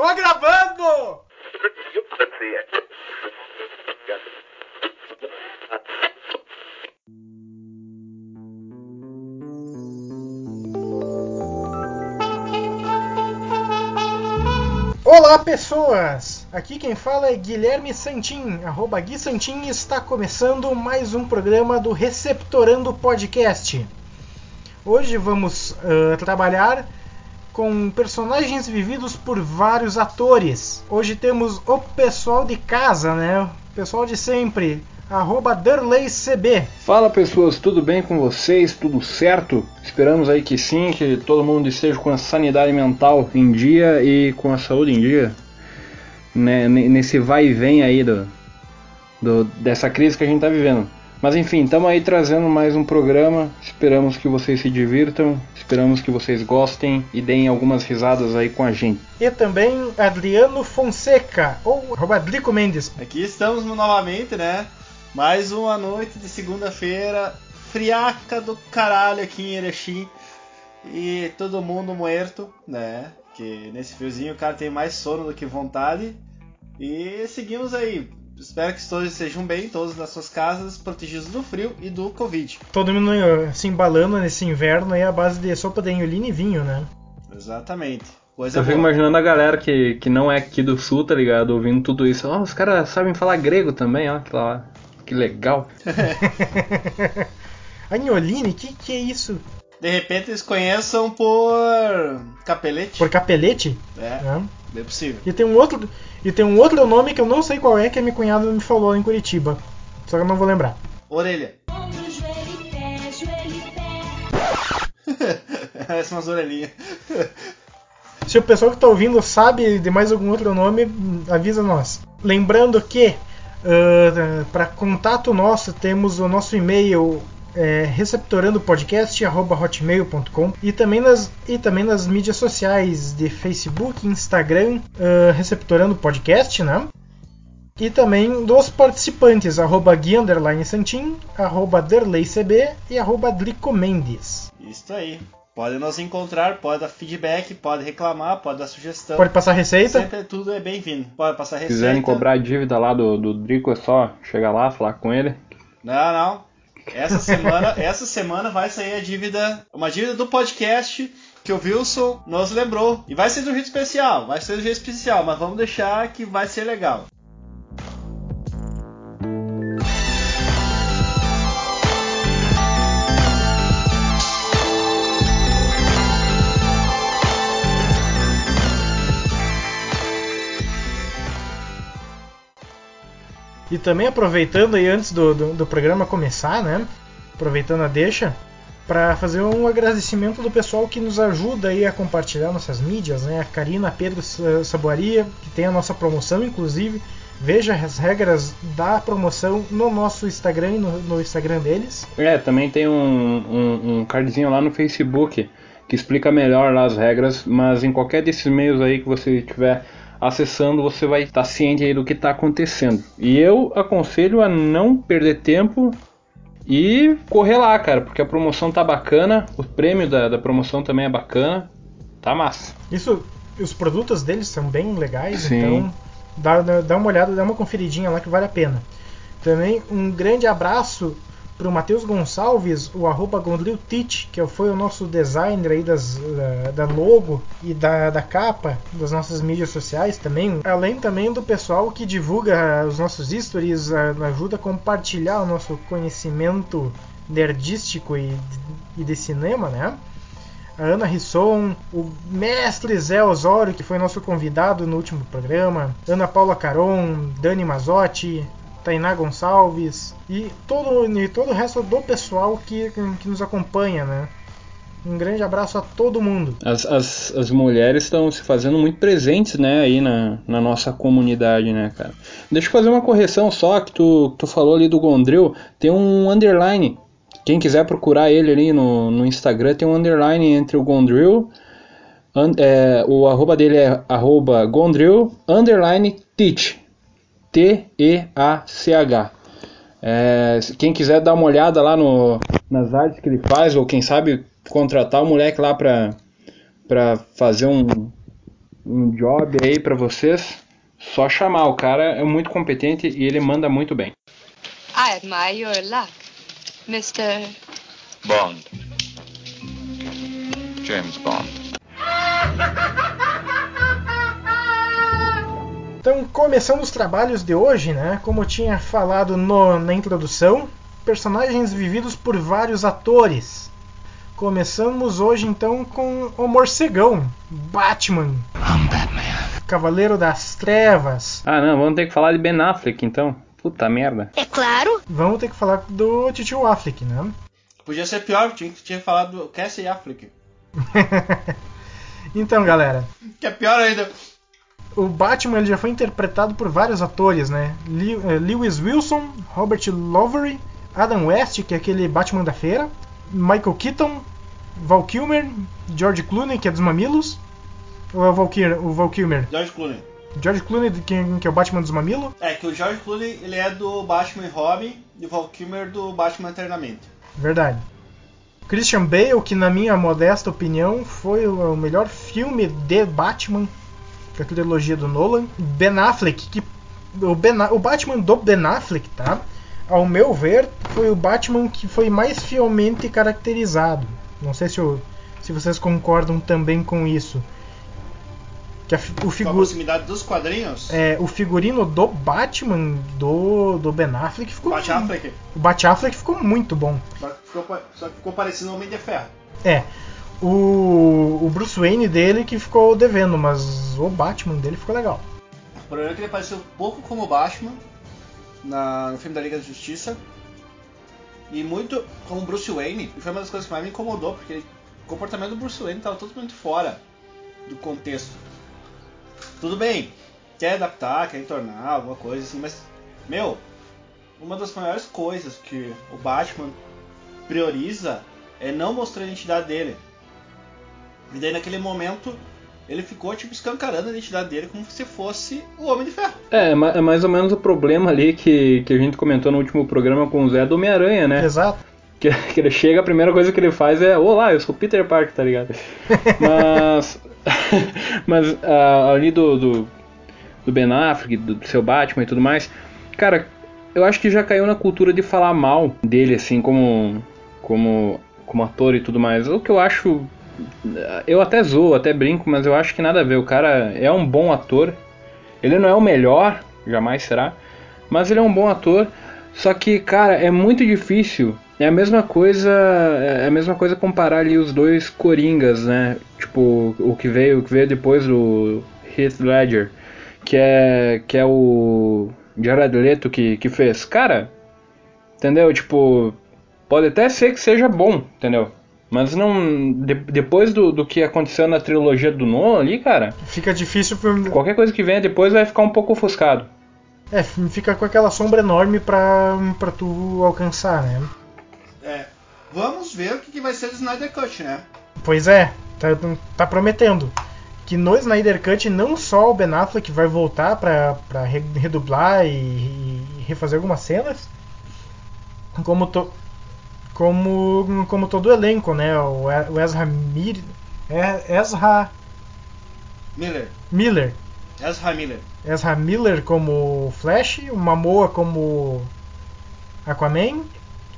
Tô gravando! Olá pessoas! Aqui quem fala é Guilherme Santin, arroba Gui Santin, e está começando mais um programa do Receptorando Podcast. Hoje vamos uh, trabalhar com personagens vividos por vários atores. Hoje temos o pessoal de casa, né? O pessoal de sempre. Arroba. Fala pessoas, tudo bem com vocês? Tudo certo? Esperamos aí que sim, que todo mundo esteja com a sanidade mental em dia e com a saúde em dia. Né? Nesse vai e vem aí do, do, dessa crise que a gente está vivendo. Mas enfim, estamos aí trazendo mais um programa. Esperamos que vocês se divirtam, esperamos que vocês gostem e deem algumas risadas aí com a gente. E também Adriano Fonseca, ou Rodrigo Mendes. Aqui estamos novamente, né? Mais uma noite de segunda-feira, friaca do caralho aqui em Erechim. E todo mundo muerto, né? Que nesse friozinho o cara tem mais sono do que vontade. E seguimos aí Espero que todos estejam bem, todos nas suas casas, protegidos do frio e do Covid. Todo mundo eh, se embalando nesse inverno aí à base de sopa de anilina e vinho, né? Exatamente. Coisa Eu fico imaginando a galera que, que não é aqui do sul, tá ligado? Ouvindo tudo isso. Ó, oh, os caras sabem falar grego também, ó. Que, lá, que legal. Anioline? Que que é isso? De repente eles conheçam por capelete. Por capelete? É. É, é possível. E tem um outro. E tem um outro nome que eu não sei qual é, que a minha cunhada me falou em Curitiba. Só que eu não vou lembrar. Orelha. Parece umas orelhinhas. Se o pessoal que está ouvindo sabe de mais algum outro nome, avisa nós. Lembrando que uh, para contato nosso temos o nosso e-mail é, receptorandopodcast.hotmail.com e também nas e também nas mídias sociais de Facebook, Instagram, uh, Receptorando Podcast, né? E também dos participantes, arroba Gui Santin, arroba DerleyCB e arroba Drico Mendes. Isso aí. Pode nos encontrar, pode dar feedback, pode reclamar, pode dar sugestão. Pode passar receita. Sempre tudo é bem-vindo. Pode passar receita. Se quiserem cobrar a dívida lá do, do Drico, é só chegar lá, falar com ele. Não, não. Essa semana, essa semana vai sair a dívida, uma dívida do podcast que o Wilson nos lembrou. E vai ser do jeito especial, vai ser do jeito especial, mas vamos deixar que vai ser legal. E também aproveitando aí antes do, do, do programa começar, né? Aproveitando a deixa, para fazer um agradecimento do pessoal que nos ajuda aí a compartilhar nossas mídias, né? A Karina Pedro Saboaria, que tem a nossa promoção, inclusive. Veja as regras da promoção no nosso Instagram e no, no Instagram deles. É, também tem um, um, um cardzinho lá no Facebook que explica melhor as regras, mas em qualquer desses meios aí que você tiver acessando, você vai estar ciente aí do que está acontecendo. E eu aconselho a não perder tempo e correr lá, cara, porque a promoção tá bacana, o prêmio da, da promoção também é bacana, tá massa. Isso, os produtos deles são bem legais, Sim. então dá, dá uma olhada, dá uma conferidinha lá que vale a pena. Também um grande abraço para o Matheus Gonçalves, o arroba Gondriltich, que foi o nosso designer aí das, da, da logo e da, da capa das nossas mídias sociais também. Além também do pessoal que divulga os nossos stories, ajuda a compartilhar o nosso conhecimento nerdístico e, e de cinema, né? a Ana Risson, o mestre Zé Osório, que foi nosso convidado no último programa, Ana Paula Caron, Dani Mazotti, Tainá Gonçalves e todo, e todo o resto do pessoal que, que nos acompanha, né? Um grande abraço a todo mundo. As, as, as mulheres estão se fazendo muito presentes, né, aí na, na nossa comunidade, né, cara. Deixa eu fazer uma correção só, que tu, tu falou ali do Gondril, tem um underline. Quem quiser procurar ele ali no, no Instagram, tem um underline entre o Gondril, and, é, o arroba dele é arroba Gondril, underline teach. T-E-A-C-H. É, quem quiser dar uma olhada lá no, nas artes que ele faz, ou quem sabe contratar o moleque lá pra, pra fazer um, um job aí para vocês, só chamar. O cara é muito competente e ele manda muito bem. I admire your luck, Mr. Bond. James Bond. Então, começando os trabalhos de hoje, né? Como eu tinha falado no, na introdução, personagens vividos por vários atores. Começamos hoje então com o Morcegão, Batman. Cavaleiro das Trevas. Ah, não, vamos ter que falar de Ben Affleck então. Puta merda. É claro. Vamos ter que falar do Titio Affleck, né? Podia ser pior, tinha que ter falado do Cassie Affleck. então, galera. Que é pior ainda. O Batman ele já foi interpretado por vários atores, né? Eh, Lewis Wilson, Robert Lowery, Adam West, que é aquele Batman da feira, Michael Keaton, Val Kilmer, George Clooney, que é dos Mamilos, ou é o Val, Kilmer? O Val Kilmer? George Clooney. George Clooney, que, que é o Batman dos Mamilos? É, que o George Clooney ele é do Batman e Robin e o Val Kilmer do Batman Eternamente. Verdade. Christian Bale, que na minha modesta opinião foi o melhor filme de Batman da trilogia do Nolan. Ben Affleck, que o, ben, o Batman do Ben Affleck, tá? Ao meu ver, foi o Batman que foi mais fielmente caracterizado. Não sei se, eu, se vocês concordam também com isso. Que a, o figu... a proximidade dos quadrinhos? É, o figurino do Batman do, do Ben Affleck ficou. Bat Affleck. O Bat Affleck ficou muito bom. Só que ficou, só que ficou parecido Homem de Ferro. É. O, o Bruce Wayne dele que ficou devendo, mas o Batman dele ficou legal. O problema é que ele apareceu pouco como Batman na, no filme da Liga da Justiça e muito como Bruce Wayne. E foi uma das coisas que mais me incomodou, porque o comportamento do Bruce Wayne estava totalmente fora do contexto. Tudo bem, quer adaptar, quer entornar alguma coisa assim, mas, meu, uma das maiores coisas que o Batman prioriza é não mostrar a identidade dele. E daí naquele momento ele ficou tipo escancarando a identidade dele como se fosse o Homem de Ferro. É, é mais ou menos o problema ali que, que a gente comentou no último programa com o Zé do Homem-Aranha, né? Exato. Que, que, ele chega, a primeira coisa que ele faz é Olá, eu sou Peter Parker, tá ligado? Mas Mas uh, ali do, do, do, Ben Affleck, do seu Batman e tudo mais, cara, eu acho que já caiu na cultura de falar mal dele, assim, como, como, como ator e tudo mais. O que eu acho. Eu até zoo, até brinco, mas eu acho que nada a ver. O cara é um bom ator. Ele não é o melhor, jamais será, mas ele é um bom ator. Só que, cara, é muito difícil é a mesma coisa, é a mesma coisa comparar ali os dois coringas, né? Tipo, o que veio, o que veio depois do Heath Ledger, que é que é o Jared Leto que que fez. Cara, entendeu? Tipo, pode até ser que seja bom, entendeu? Mas não. De, depois do, do que aconteceu na trilogia do Nolan ali, cara. Fica difícil pra... Qualquer coisa que venha depois vai ficar um pouco ofuscado. É, fica com aquela sombra enorme pra, pra tu alcançar, né? É. Vamos ver o que, que vai ser do Snyder Cut, né? Pois é, tá, tá prometendo. Que no Snyder Cut não só o Ben Affleck vai voltar pra, pra redublar e, e refazer algumas cenas, como, to, como, como todo o elenco, né? O Ezra Mir, Ezra Miller. Miller. Ezra Miller. Ezra Miller como Flash, o Mamoa como Aquaman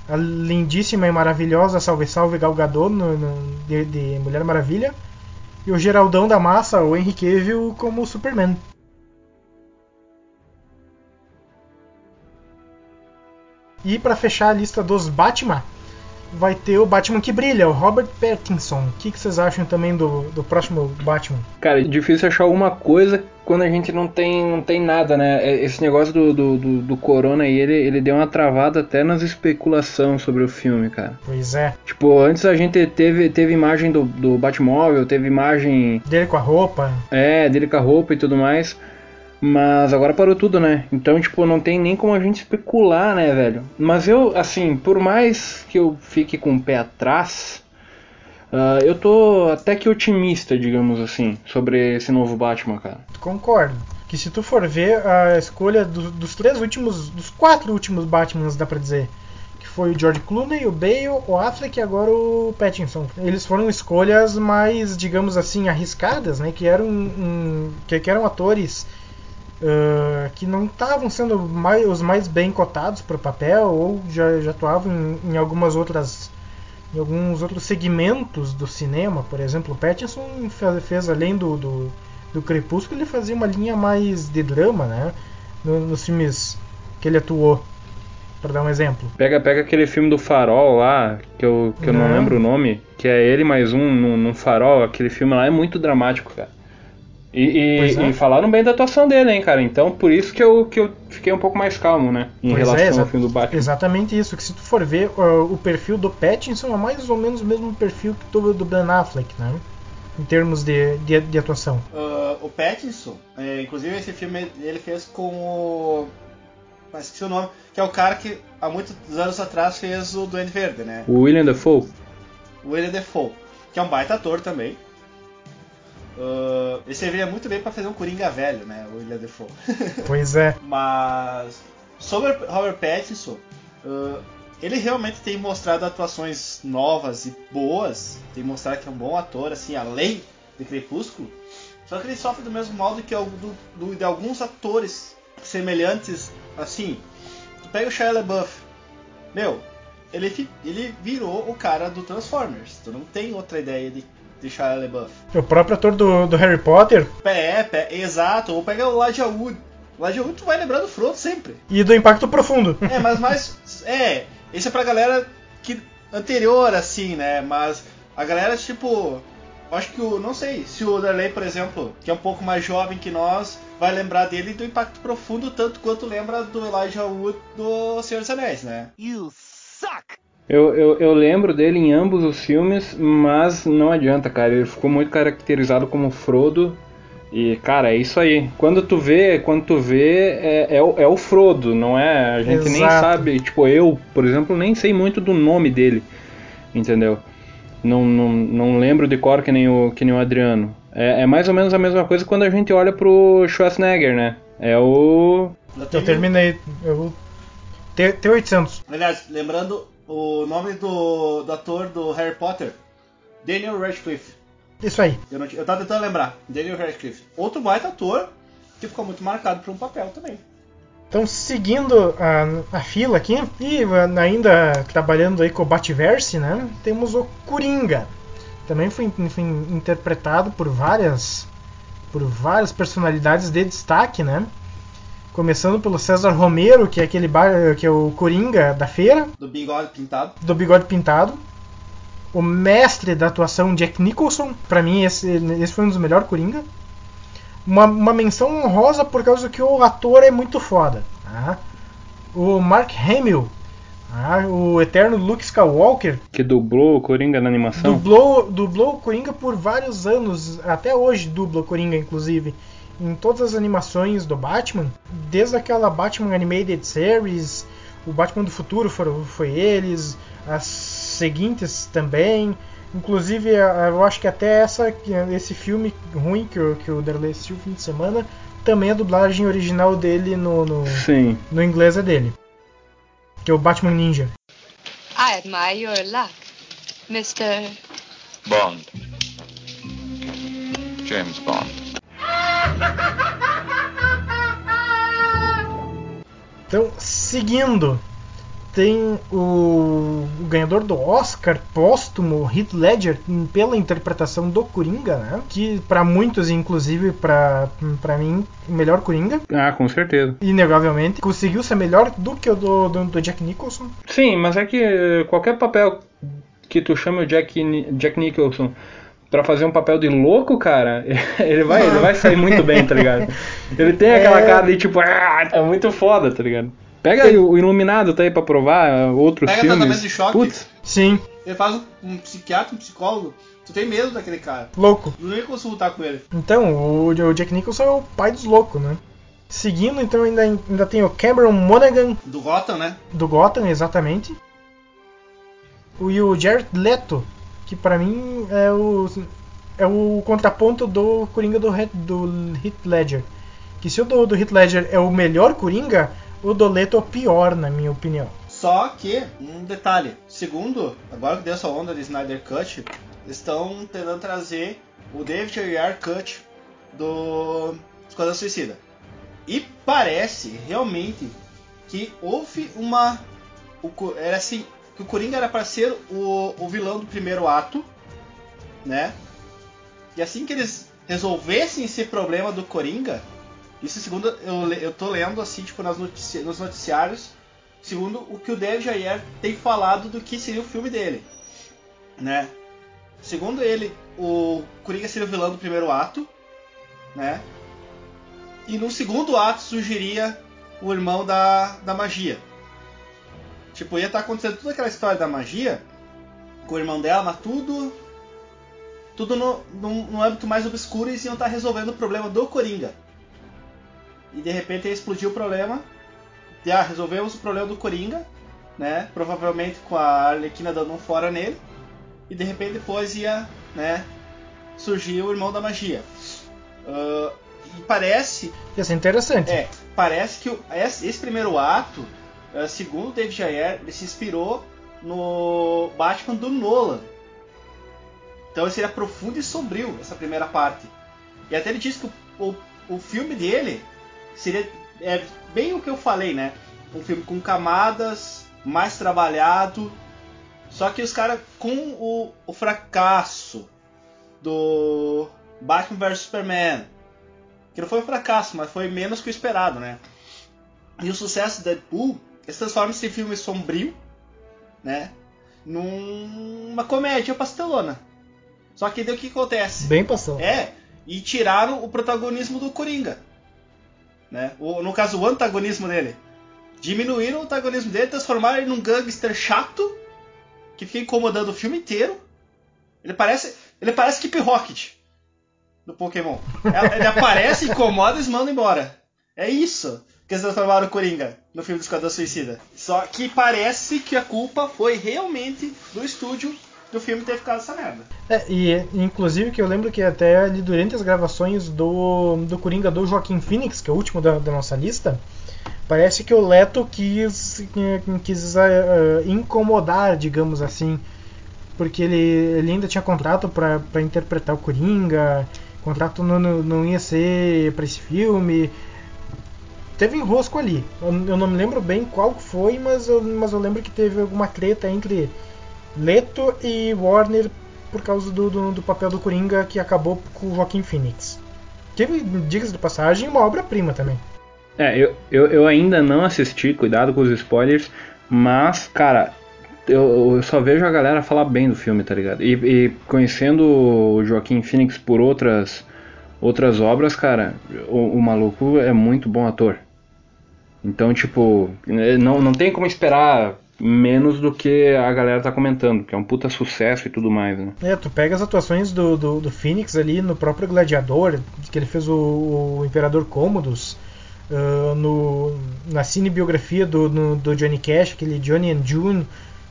a lindíssima e maravilhosa Salve Salve Gal Gadot no, no, de, de, Mulher Maravilha e o Geraldão da Massa, o Henry Cavill como Superman. E para fechar a lista dos Batman, vai ter o Batman que brilha, o Robert Pattinson. O que, que vocês acham também do, do próximo Batman? Cara, é difícil achar alguma coisa quando a gente não tem, não tem nada, né? É, esse negócio do, do, do, do Corona aí, ele, ele deu uma travada até nas especulações sobre o filme, cara. Pois é. Tipo, antes a gente teve, teve imagem do, do Batmóvel, teve imagem... Dele com a roupa. É, dele com a roupa e tudo mais. Mas agora parou tudo, né? Então, tipo, não tem nem como a gente especular, né, velho? Mas eu, assim, por mais que eu fique com o pé atrás, uh, eu tô até que otimista, digamos assim, sobre esse novo Batman, cara. Concordo. Que se tu for ver a escolha do, dos três últimos, dos quatro últimos Batmans, dá pra dizer, foi o George Clooney, o Bale, o Affleck e agora o Pattinson. Eles foram escolhas mais, digamos assim, arriscadas, né? Que eram, um, que, que, eram atores uh, que não estavam sendo mais, os mais bem cotados para o papel ou já, já atuavam em, em, algumas outras em alguns outros segmentos do cinema, por exemplo, o Pattinson fez, fez além do, do, do, Crepúsculo, ele fazia uma linha mais de drama, né? Nos filmes que ele atuou para dar um exemplo. Pega, pega aquele filme do Farol lá, que eu, que eu não. não lembro o nome, que é ele mais um no, no Farol, aquele filme lá é muito dramático, cara. E, e, é. e, falaram bem da atuação dele, hein, cara. Então por isso que eu, que eu fiquei um pouco mais calmo, né? Em pois é, relação é, ao filme do Batman. Exatamente isso. Que se tu for ver uh, o perfil do Pattinson é mais ou menos o mesmo perfil que do, do Ben Affleck, né? Em termos de, de, de atuação. Uh, o Pattinson, é, inclusive esse filme ele fez com o. Mas esqueci o nome, que é o cara que há muitos anos atrás fez o Duende Verde, né? O William Defoe. William Defoe, que é um baita ator também. Uh, ele serviria muito bem para fazer um Coringa velho, né? O William Defoe. Pois é. Mas sobre Robert Pattinson, uh, ele realmente tem mostrado atuações novas e boas. Tem mostrado que é um bom ator, assim, além de Crepúsculo. Só que ele sofre do mesmo modo que do, do, de alguns atores semelhantes, assim. Tu pega o Shia LaBeouf. Meu, ele, ele virou o cara do Transformers. Tu não tem outra ideia de de Shia LaBeouf. O próprio ator do, do Harry Potter. É, é, exato. Ou pega o Elijah Wood. O Elijah Wood tu vai lembrar do Frodo sempre. E do Impacto Profundo. É, mas mais... É, esse é pra galera que anterior, assim, né? Mas a galera, tipo... Acho que o... Não sei, se o Darley, por exemplo, que é um pouco mais jovem que nós, vai lembrar dele do Impacto Profundo tanto quanto lembra do Elijah Wood do Senhor dos Anéis, né? You suck! Eu, eu, eu, lembro dele em ambos os filmes, mas não adianta, cara. Ele ficou muito caracterizado como Frodo. E, cara, é isso aí. Quando tu vê, quando tu vê, é, é, o, é o Frodo, não é? A gente Exato. nem sabe. Tipo, eu, por exemplo, nem sei muito do nome dele. Entendeu? Não, não, não lembro de cor que nem o, que nem o Adriano. É, é mais ou menos a mesma coisa quando a gente olha pro Schwarzenegger, né? É o. Eu terminei. Eu... T800. Aliás, lembrando, o nome do, do ator do Harry Potter, Daniel Radcliffe. Isso aí. Eu, não, eu tava tentando lembrar. Daniel Radcliffe. Outro baita ator que ficou muito marcado por um papel também. Então, seguindo a, a fila aqui, e ainda trabalhando aí com o Batverse, né? Temos o Coringa. Também foi, foi interpretado por várias por várias personalidades de destaque, né? Começando pelo César Romero, que é aquele bar, que é o Coringa da feira. Do bigode pintado. Do bigode pintado. O mestre da atuação Jack Nicholson. Para mim, esse, esse foi um dos melhores Coringa. Uma, uma menção honrosa por causa que o ator é muito foda. Tá? O Mark Hamill, tá? o eterno Luke Skywalker. Que dublou o Coringa na animação. Dublou, dublou o Coringa por vários anos. Até hoje dubla o Coringa, inclusive em todas as animações do Batman, desde aquela Batman Animated Series, o Batman do Futuro foi, foi eles, as seguintes também. Inclusive, eu acho que até essa, esse filme ruim que, o, que o Derley assistiu fim de semana, também a dublagem original dele no, no, Sim. no inglês é dele. Que é o Batman Ninja. I admire your luck, Mr. Bond. James Bond. Então, seguindo, tem o, o, ganhador do Oscar póstumo, Heath Ledger, pela interpretação do Coringa, né? Que para muitos, inclusive para para mim, o melhor Coringa. Ah, com certeza. Inegavelmente. Conseguiu ser melhor do que o do, do, do Jack Nicholson. Sim, mas é que qualquer papel que tu chama o Jack, Jack Nicholson para fazer um papel de louco, cara, ele vai, ele vai sair muito bem, tá ligado? Ele tem aquela é... cara de tipo, ah, é muito foda, tá ligado? Pega aí o Iluminado, tá aí pra provar, outros Pega filmes. Pega de choque. Putz. Sim. Ele faz um, psiquiatra, um psicólogo. Tu tem medo daquele cara. Louco. Tu nem consultar com ele. Então, o, Jack Nicholson é o pai dos loucos, né? Seguindo, então, ainda, ainda tem o Cameron Monaghan. Do Gotham, né? Do Gotham, exatamente. O, e o Jared Leto, que para mim é o é o contraponto do Coringa do, do Heath Ledger. Que se o do, do Heath Ledger é o melhor Coringa, o do Leto é o pior, na minha opinião. Só que, um detalhe, segundo, agora que deu essa onda de Snyder Cut, estão tentando trazer o David Ayer Cut do Esquadrão Suicida. E parece realmente que houve uma. Era assim, que o Coringa era para ser o, o vilão do primeiro ato, né? E assim que eles resolvessem esse problema do Coringa, isso segundo eu, eu tô lendo assim, tipo, nas notici nos noticiários, segundo o que o David Ayer tem falado do que seria o filme dele, né? Segundo ele, o Coringa seria o vilão do primeiro ato, né? E no segundo ato surgiria o irmão da, da magia. Tipo, ia estar tá acontecendo toda aquela história da magia com o irmão dela, mas tudo. Tudo no, no, no âmbito mais obscuro e iam estar tá resolvendo o problema do Coringa. E de repente explodiu o problema. Já ah, resolvemos o problema do Coringa, né? Provavelmente com a Arlequina dando um fora nele. E de repente depois ia, né? Surgir o irmão da magia. Uh, e parece. Ia ser interessante. É, parece que esse, primeiro ato, segundo o David Ayer, ele se inspirou no Batman do Nolan. Então ele seria profundo e sombrio essa primeira parte. E até ele disse que o, o, o filme dele seria é, bem o que eu falei, né? Um filme com camadas, mais trabalhado. Só que os caras, com o, o fracasso do Batman vs Superman, que não foi um fracasso, mas foi menos que o esperado, né? E o sucesso de Deadpool, eles transformam esse filme sombrio, né? Numa comédia pastelona. Só que daí o que acontece? Bem pastelão. É, e tiraram o protagonismo do Coringa. Né? O, no caso, o antagonismo dele. Diminuíram o antagonismo dele, transformaram ele num gangster chato que fica incomodando o filme inteiro. Ele parece, ele parece Keep Rocket do Pokémon. Ele aparece, incomoda e manda embora. É isso que eles transformaram o Coringa no filme do Esquadrão Suicida. Só que parece que a culpa foi realmente do estúdio do filme ter ficado essa merda. É, e inclusive que eu lembro que até ali durante as gravações do, do Coringa do Joaquim Phoenix, que é o último da, da nossa lista, parece que o Leto quis, quis uh, incomodar, digamos assim, porque ele, ele ainda tinha contrato para interpretar o Coringa, contrato não, não ia ser para esse filme. Teve enrosco ali. Eu, eu, não me lembro bem qual foi, mas eu, mas eu lembro que teve alguma treta entre Leto e Warner por causa do, do, do papel do Coringa que acabou com o Joaquim Phoenix. Teve, diga-se de passagem, uma obra-prima também. É, eu, eu, eu ainda não assisti, cuidado com os spoilers, mas, cara, eu, eu, só vejo a galera falar bem do filme, tá ligado? E, e, conhecendo o Joaquim Phoenix por outras outras obras, cara, o, o, maluco é muito bom ator. Então, tipo, não, não tem como esperar menos do que a galera tá comentando, que é um puta sucesso e tudo mais, né? É, tu pega as atuações do, do, do Phoenix ali no próprio Gladiador, que ele fez o, o Imperador Cômodos, uh, no, na cinebiografia do, no, do Johnny Cash, aquele Johnny and June,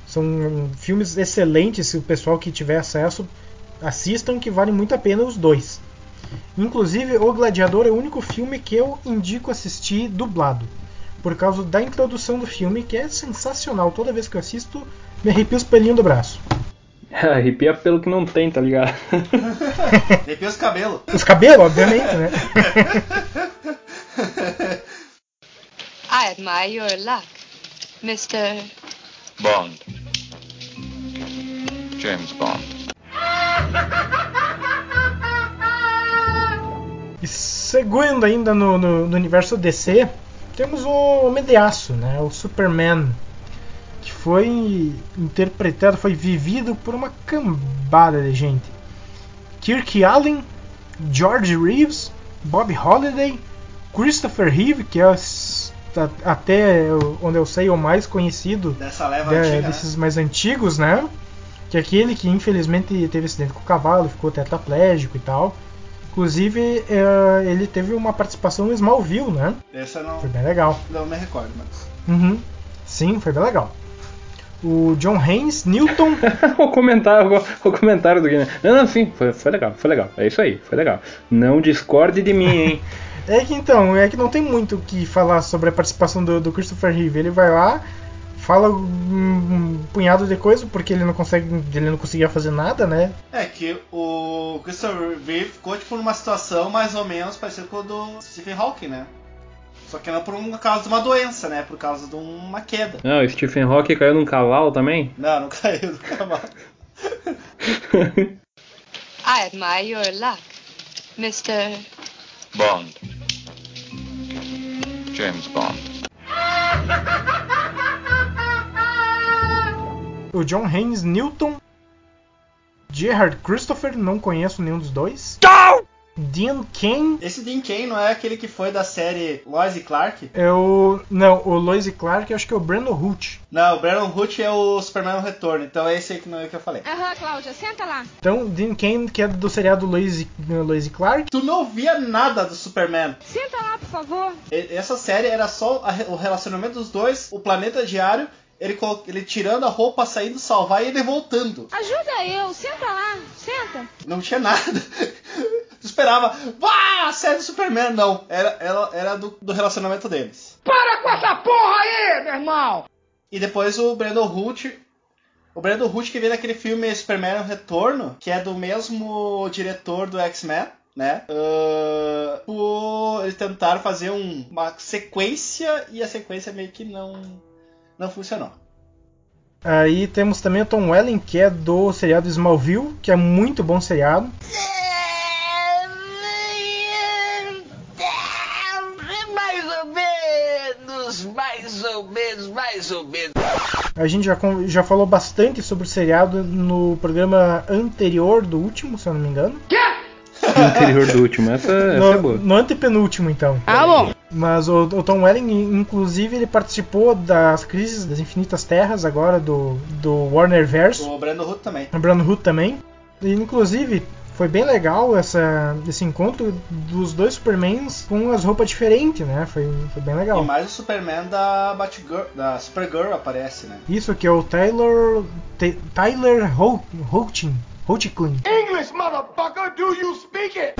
são filmes excelentes, se o pessoal que tiver acesso assistam, que valem muito a pena os dois. Inclusive, O Gladiador é o único filme que eu indico assistir dublado, por causa da introdução do filme, que é sensacional. Toda vez que eu assisto, me arrepio os pelinhos do braço. Arrepia pelo que não tem, tá ligado? Arrepia os cabelos. Os cabelos, obviamente, né? I admire your luck, Mr. Bond. James Bond. E seguindo ainda no, no, no, universo DC, temos o Homem de Aço, né? o Superman, que foi interpretado, foi vivido por uma cambada de gente. Kirk Allen, George Reeves, Bob Holliday, Christopher Reeve, que é até onde eu sei o mais conhecido Dessa leva de, antiga, né? desses né? mais antigos, né? Que é aquele que infelizmente teve acidente com o cavalo, ficou tetraplégico e tal. Inclusive, é, ele teve uma participação no Smallville, né? Essa não. Foi bem legal. Não me recordo, mas. Uhum. Sim, foi bem legal. O John Haynes, Newton. o comentário, o, comentário do Guilherme. Não, não, sim, foi, foi legal, foi legal. É isso aí, foi legal. Não discorde de mim, hein? é que então, é que não tem muito o que falar sobre a participação do, do Christopher Reeve. Ele vai lá, fala um, punhado de coisa porque ele não consegue, ele não conseguia fazer nada, né? É que o Christopher Reeve ficou tipo numa situação mais ou menos parecida com a do Stephen Hawking, né? Só que não por um causa de uma doença, né? Por causa de uma queda. Não, o Stephen Hawking caiu num cavalo também? Não, não caiu do cavalo. I admire your luck, Mr. Bond. James Bond. O John Haynes Newton. Gerard Christopher, não conheço nenhum dos dois. Dean Kane. Esse Dean Kane não é aquele que foi da série Lois e Clark? É o. Não, o Lois e Clark, eu acho que é o Brandon Hoot. Não, o Brandon Hoot é o Superman no Retorno, então é esse aí que não é que eu falei. Aham, Cláudia, senta lá. Então, Dean Kane, que é do seriado Lois e, Lois e Clark. Tu não via nada do Superman. Senta lá, por favor. E- Essa série era só a o relacionamento dos dois, o planeta diário, ele, ele tirando a roupa, saindo salvar e ele voltando. Ajuda eu, senta lá, senta. Não tinha nada. Tu esperava, vá, série do Superman. Não, era, era, era do, do relacionamento deles. Para com essa porra aí, meu irmão! E depois o Brandon Hoot. O Brandon Hoot que veio daquele filme Superman no Retorno, que é do mesmo diretor do X-Men, né? Ah, por eles tentaram fazer um- uma sequência e a sequência meio que não, não funcionou. Aí temos também o Tom Welling, que é do seriado Smallville, que é muito bom seriado. Mais ou menos, mais ou menos, mais ou menos. A gente já, já falou bastante sobre o seriado no programa anterior do último, se eu não me engano. No interior do último. Essa, essa é No, boa. no antepenúltimo, então. Ah, bom. Mas o, o Tom Welling, inclusive, ele participou das Crises das Infinitas Terras agora do, do Warner Verso. O Brandon Hoot também. O Brandon Hood também. E, inclusive, foi bem legal essa, esse encontro dos dois Supermans com as roupas diferentes, né? Foi, foi bem legal. E mais o Superman da Batgirl, da Supergirl aparece, né? Isso que é o Tyler. Ty- Tyler Ho- Hoechlin. Hoechlin. English, motherfucker, do you speak it?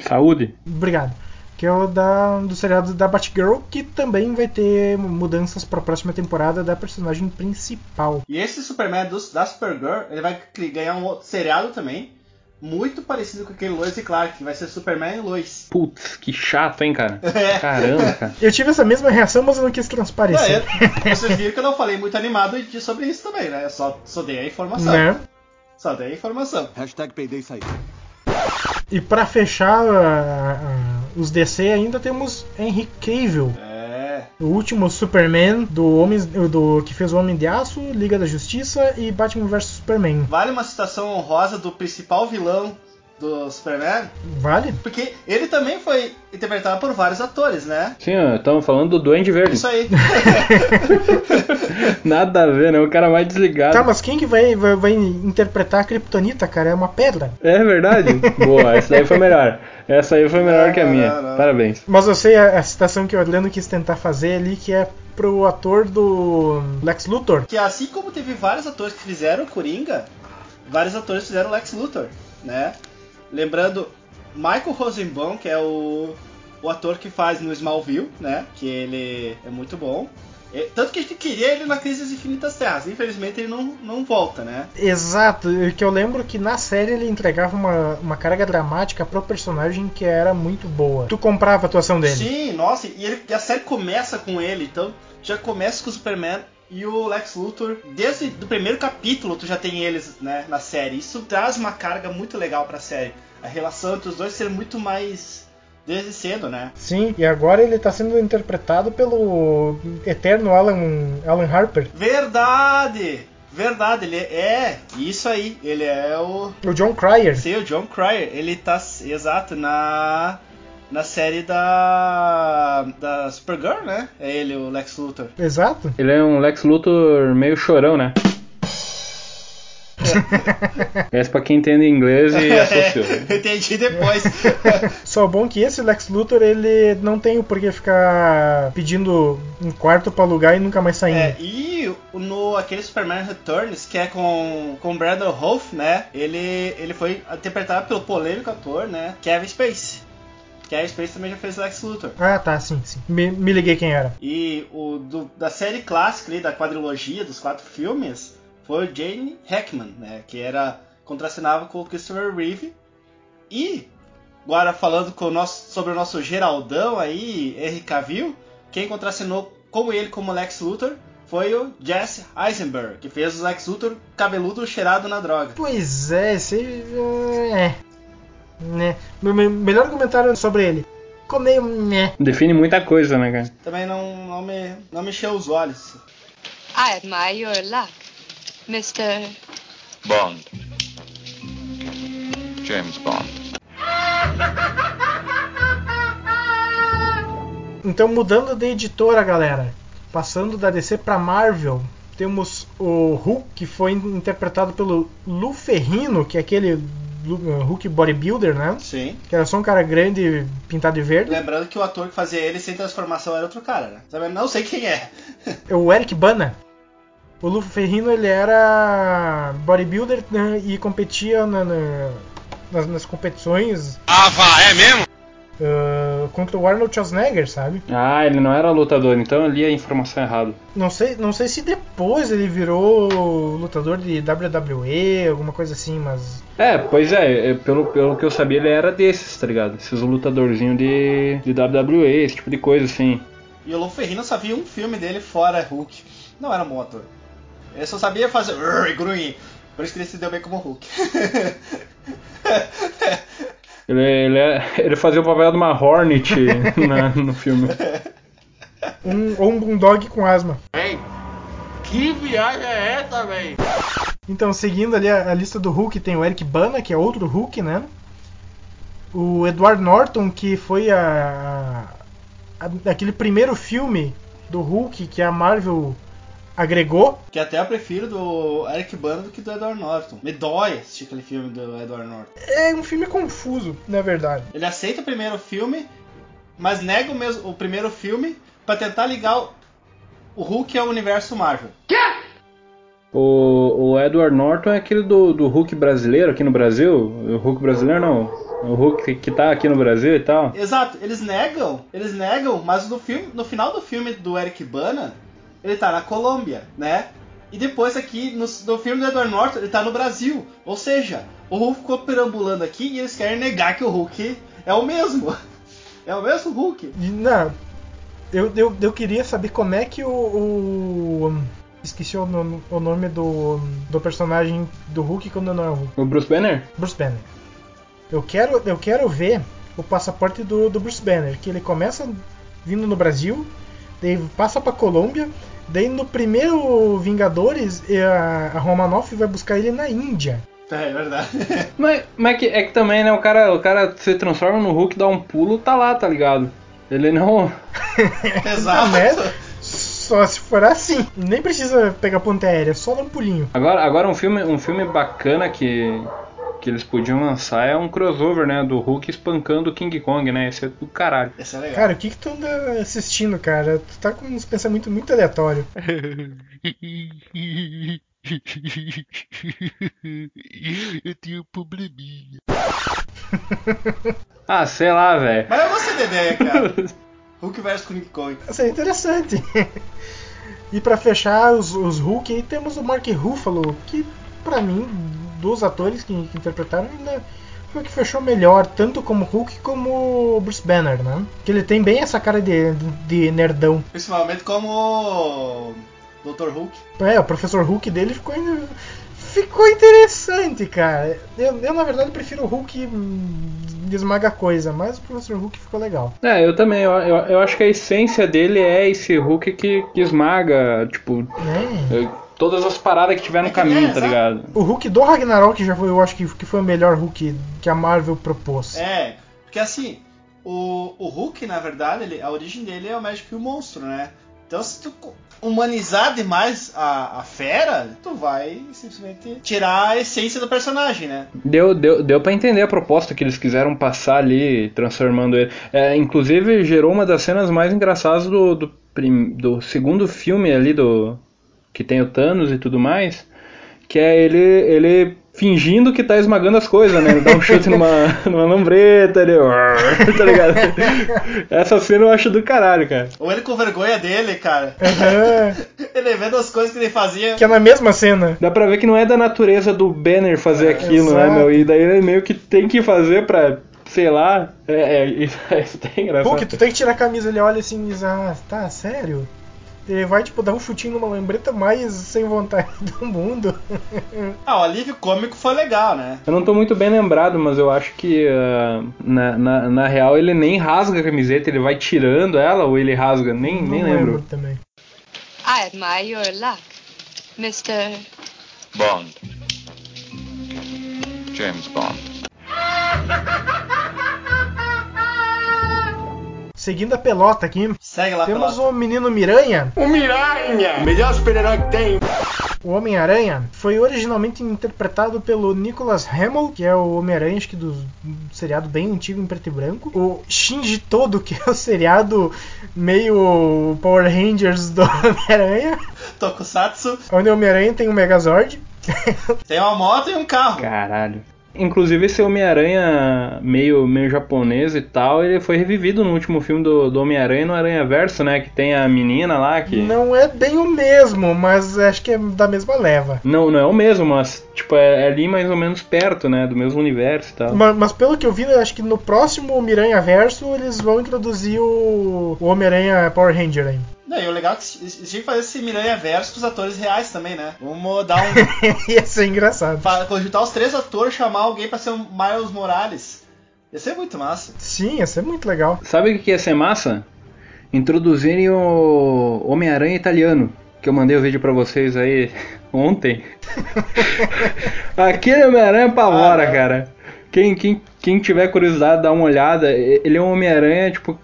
Saúde. Obrigado. Que é o da, do seriado da Batgirl, que também vai ter mudanças para a próxima temporada da personagem principal. E esse Superman dos, da Supergirl, ele vai ganhar um outro seriado também, muito parecido com aquele Lois e Clark, que vai ser Superman e Lois. Putz, que chato, hein, cara? É. Caramba, cara. Eu tive essa mesma reação, mas eu não quis transparecer. É, vocês viram que eu não falei muito animado de- sobre isso também, né? Eu só, só dei a informação. Né? Só a informação. Hashtag peidei sair. E para fechar ah, ah, os DC ainda temos Henry Cavill, É. o último Superman do homem do que fez o Homem de Aço, Liga da Justiça e Batman vs Superman. Vale uma citação honrosa do principal vilão do Superman, Vale? porque ele também foi interpretado por vários atores, né? Sim, estamos falando do Duende Verde. Isso aí. Nada a ver, né? O cara mais desligado. Tá, mas quem que vai, vai, vai interpretar a Kryptonita, cara? É uma pedra. É verdade? Boa, essa daí foi melhor. Essa aí foi melhor Não, que a minha. não, não. Parabéns. Mas eu sei a, a citação que o Orlando quis tentar fazer ali, que é pro ator do Lex Luthor. que assim como teve vários atores que fizeram o Coringa, vários atores fizeram o Lex Luthor, né? Lembrando Michael Rosenbaum, que é o, o ator que faz no Smallville, né? Que ele é muito bom. É, tanto que a gente queria ele na Crise das Infinitas Terras. Infelizmente ele não, não volta, né? Exato, que eu lembro que na série ele entregava uma, uma carga dramática pro personagem que era muito boa. Tu comprava a atuação dele. Sim, nossa, e, ele- e a série começa com ele, então já começa com o Superman e o Lex Luthor. Desde o primeiro capítulo tu já tem eles né, na série. Isso traz uma carga muito legal pra série. A relação entre os dois ser muito mais desde cedo, né? Sim, e agora ele tá sendo interpretado pelo eterno Alan, Alan Harper. Verdade! Verdade, ele é. Isso aí, ele é o. O John Cryer. Sim, o John Cryer. Ele tá, exato, na. Na série da. Da Supergirl, né? É ele, o Lex Luthor. Exato. Ele é um Lex Luthor meio chorão, né? Essa pra quem entende inglês e associou. Entendi depois. Só bom que esse Lex Luthor ele não tem o porquê ficar pedindo um quarto pra alugar e nunca mais saindo. É, e no aquele Superman Returns, que é com, com Brandon Hoff, né? Ele, ele foi interpretado pelo polêmico ator, né? Kevin Space. Kevin Spacey também já fez Lex Luthor. Ah, tá, sim, sim. Me, me liguei quem era. E o do- da série clássica ali, da quadrilogia dos quatro filmes, foi o Jane Hackman, né? Que era contracenava com o Christopher Reeve. E agora falando o nosso, sobre o nosso Geraldão aí, Henry Cavill, quem contracenou como ele como Lex Luthor foi o Jesse Eisenberg, que fez o Lex Luthor cabeludo cheirado na droga. Pois é, esse. É. Né. Me- me- melhor comentário sobre ele. Ficou meio. Né. Define muita coisa, né, cara? Também não, não, me, não me encheu os olhos. I admire your luck, Mr. Bond. James Bond. Então, mudando de editora, galera. Passando da DC pra Marvel. Temos o Hulk, que foi interpretado pelo Lou Ferrino, que é aquele Lu- Hulk bodybuilder, né? Sim. Que era só um cara grande pintado de verde. Lembrando que o ator que fazia ele sem transformação era outro cara, né? Também não sei quem é. É o Eric Bana. O Lou Ferrino ele era bodybuilder né, e competia na- na- nas, nas competições Ah, vá, é mesmo? Ah, contra o Arnold Schwarzenegger, sabe? Ah, ele não era lutador, então eu li a informação errada. Não sei, não sei se depois ele virou lutador de WWE, alguma coisa assim, mas É, pois é, é, pelo, pelo que eu sabia, ele era desses, tá ligado? Esses lutadorzinhos de, de WWE, esse tipo de coisa, assim. E o Lou Ferrino só via um filme dele fora Hulk. Não era um bom ator. Ele só sabia fazer grunhir. Por isso que ele se deu bem como Hulk. Ele, ele, é- ele fazia o papel de uma Hornet na- no filme. um, ou um bulldog com asma. Ei, que viagem é essa, velho? Então, seguindo ali a, a lista do Hulk, tem o Eric Bana, que é outro Hulk, né? O Edward Norton, que foi a, a- aquele primeiro filme do Hulk que a Marvel agregou. que até eu prefiro do Eric Bana do que do Edward Norton. Me dói assistir aquele filme do Edward Norton. É um filme confuso, na verdade. Ele aceita o primeiro filme, mas nega o, mesmo, o primeiro filme pra tentar ligar o, o Hulk ao universo Marvel. O, o Edward Norton é aquele do, do Hulk brasileiro aqui no Brasil. O Hulk brasileiro não. O Hulk que, que tá aqui no Brasil e tal. Exato, eles negam, eles negam, mas no, filme, no final do filme do Eric Bana, ele tá na Colômbia, né? E depois aqui, no, no filme do Edward Norton, ele tá no Brasil. Ou seja, o Hulk ficou perambulando aqui e eles querem negar que o Hulk é o mesmo. É o mesmo Hulk. Não, eu, eu, eu queria saber como é que o. o- esqueci o nome, o nome do, do personagem do Hulk quando não é o Hulk. O Bruce Banner? Bruce Banner. Eu quero, eu quero ver o passaporte do, do Bruce Banner, que ele começa vindo no Brasil, daí passa pra Colômbia, daí no primeiro Vingadores eh, a, Romanoff vai buscar ele na Índia. É verdade. Mas, mas é, que, é que também, né? O cara, o cara se transforma no Hulk, dá um pulo, tá lá, tá ligado? Ele não. Exato. Né? Só se for assim. Nem precisa pegar ponte aérea, só dá um pulinho. Agora, agora um filme, um filme bacana que, que eles podiam lançar é um crossover, né? Do Hulk espancando o King Kong, né? Esse é do caralho. Esse é legal. Cara, o que, que tu anda assistindo, cara? Tu tá com uns pensamentos muito aleatórios. Eu tenho um probleminha. Ah, sei lá, velho. Mas eu gostei da ideia, cara. Hulk vs King Kong. Isso é interessante. e pra fechar os, os Hulk, aí temos o Mark Ruffalo, que pra mim, dos atores que, que interpretaram, ainda foi o que fechou melhor, tanto como Hulk como o Bruce Banner, né? Que ele tem bem essa cara de, de nerdão. Principalmente como Dr. Hulk. É, o professor Hulk dele ficou ainda- Ficou interessante, cara. Eu, eu, na verdade prefiro o Hulk hum, de esmaga coisa, mas o professor Hulk ficou legal. É, eu também. Eu, eu, eu acho que a essência dele é esse Hulk que, que esmaga, tipo, É. todas as paradas que tiver no É que caminho, é, tá ligado? O Hulk do Ragnarok já foi, eu acho que, que foi o melhor Hulk que a Marvel propôs. É, porque assim, o, o Hulk, na verdade, ele, a origem dele é o médico e o monstro, né? Então se tu humanizar demais a, a fera, tu vai simplesmente tirar a essência do personagem, né? Deu, deu, deu pra entender a proposta que eles quiseram passar ali, transformando ele. É, inclusive, gerou uma das cenas mais engraçadas do, do, prim- do segundo filme ali, do que tem o Thanos e tudo mais, que é ele, ele fingindo que tá esmagando as coisas, né? Ele dá um chute numa, numa lambreta, ele. tá ligado? Essa cena eu acho do caralho, cara. Ou ele com vergonha dele, cara. Ele vendo as coisas que ele fazia. que é na mesma cena. Dá pra ver que não é da natureza do Banner fazer aquilo, né, exato. meu? E daí ele meio que tem que fazer pra, sei lá. É, é, isso, isso tá engraçado. Pô, que tu tem que tirar a camisa, ele olha assim e diz, ah, tá, sério? Ele vai, tipo, dar um chutinho numa lambreta mais sem vontade do mundo. Ah, o alívio cômico foi legal, né? Eu não tô muito bem lembrado, mas eu acho que ah, na, na, na real ele nem rasga a camiseta, ele vai tirando ela ou ele rasga, nem, nem Não lembro. também. I admire your luck, Mr. Bond. James Bond. Seguindo a pelota aqui, Segue lá temos pela... o menino Miranha. O Miranha, melhor super-herói que tem. O Homem-Aranha foi originalmente interpretado pelo Nicholas Hamill, que é o Homem-Aranha, acho que do seriado bem antigo em preto e branco. O Shinji Todo, que é o seriado meio Power Rangers do Homem-Aranha. Tokusatsu. Onde o Homem-Aranha tem um Megazord. Tem uma moto e um carro. Caralho. Inclusive esse Homem-Aranha meio, meio japonês e tal, ele foi revivido no último filme do, do Homem-Aranha no Aranha Verso, né? Que tem a menina lá que. Não é bem o mesmo, mas acho que é da mesma leva. Não, não é o mesmo, mas tipo, é, é ali mais ou menos perto, né? Do mesmo universo e tal. Ma- Mas, pelo que eu vi, eu acho que no próximo Miranha Verso eles vão introduzir o, o Homem-Aranha Power Ranger aí. Não, e o legal é que eles tinham que fazer esse Miranha verso com os atores reais também, né? Vamos dar um. Ia ser engraçado. conjuntar os três atores, chamar alguém pra ser o Miles Morales. Ia ser muito massa. Sim, ia ser muito legal. Sabe o que ia ser massa? Introduzirem o Homem-Aranha italiano, que eu mandei o vídeo pra vocês aí ontem. Aquele Homem-Aranha pavora, Ah, cara. Quem, quem, quem tiver curiosidade, dá uma olhada. Ele é um Homem-Aranha, tipo.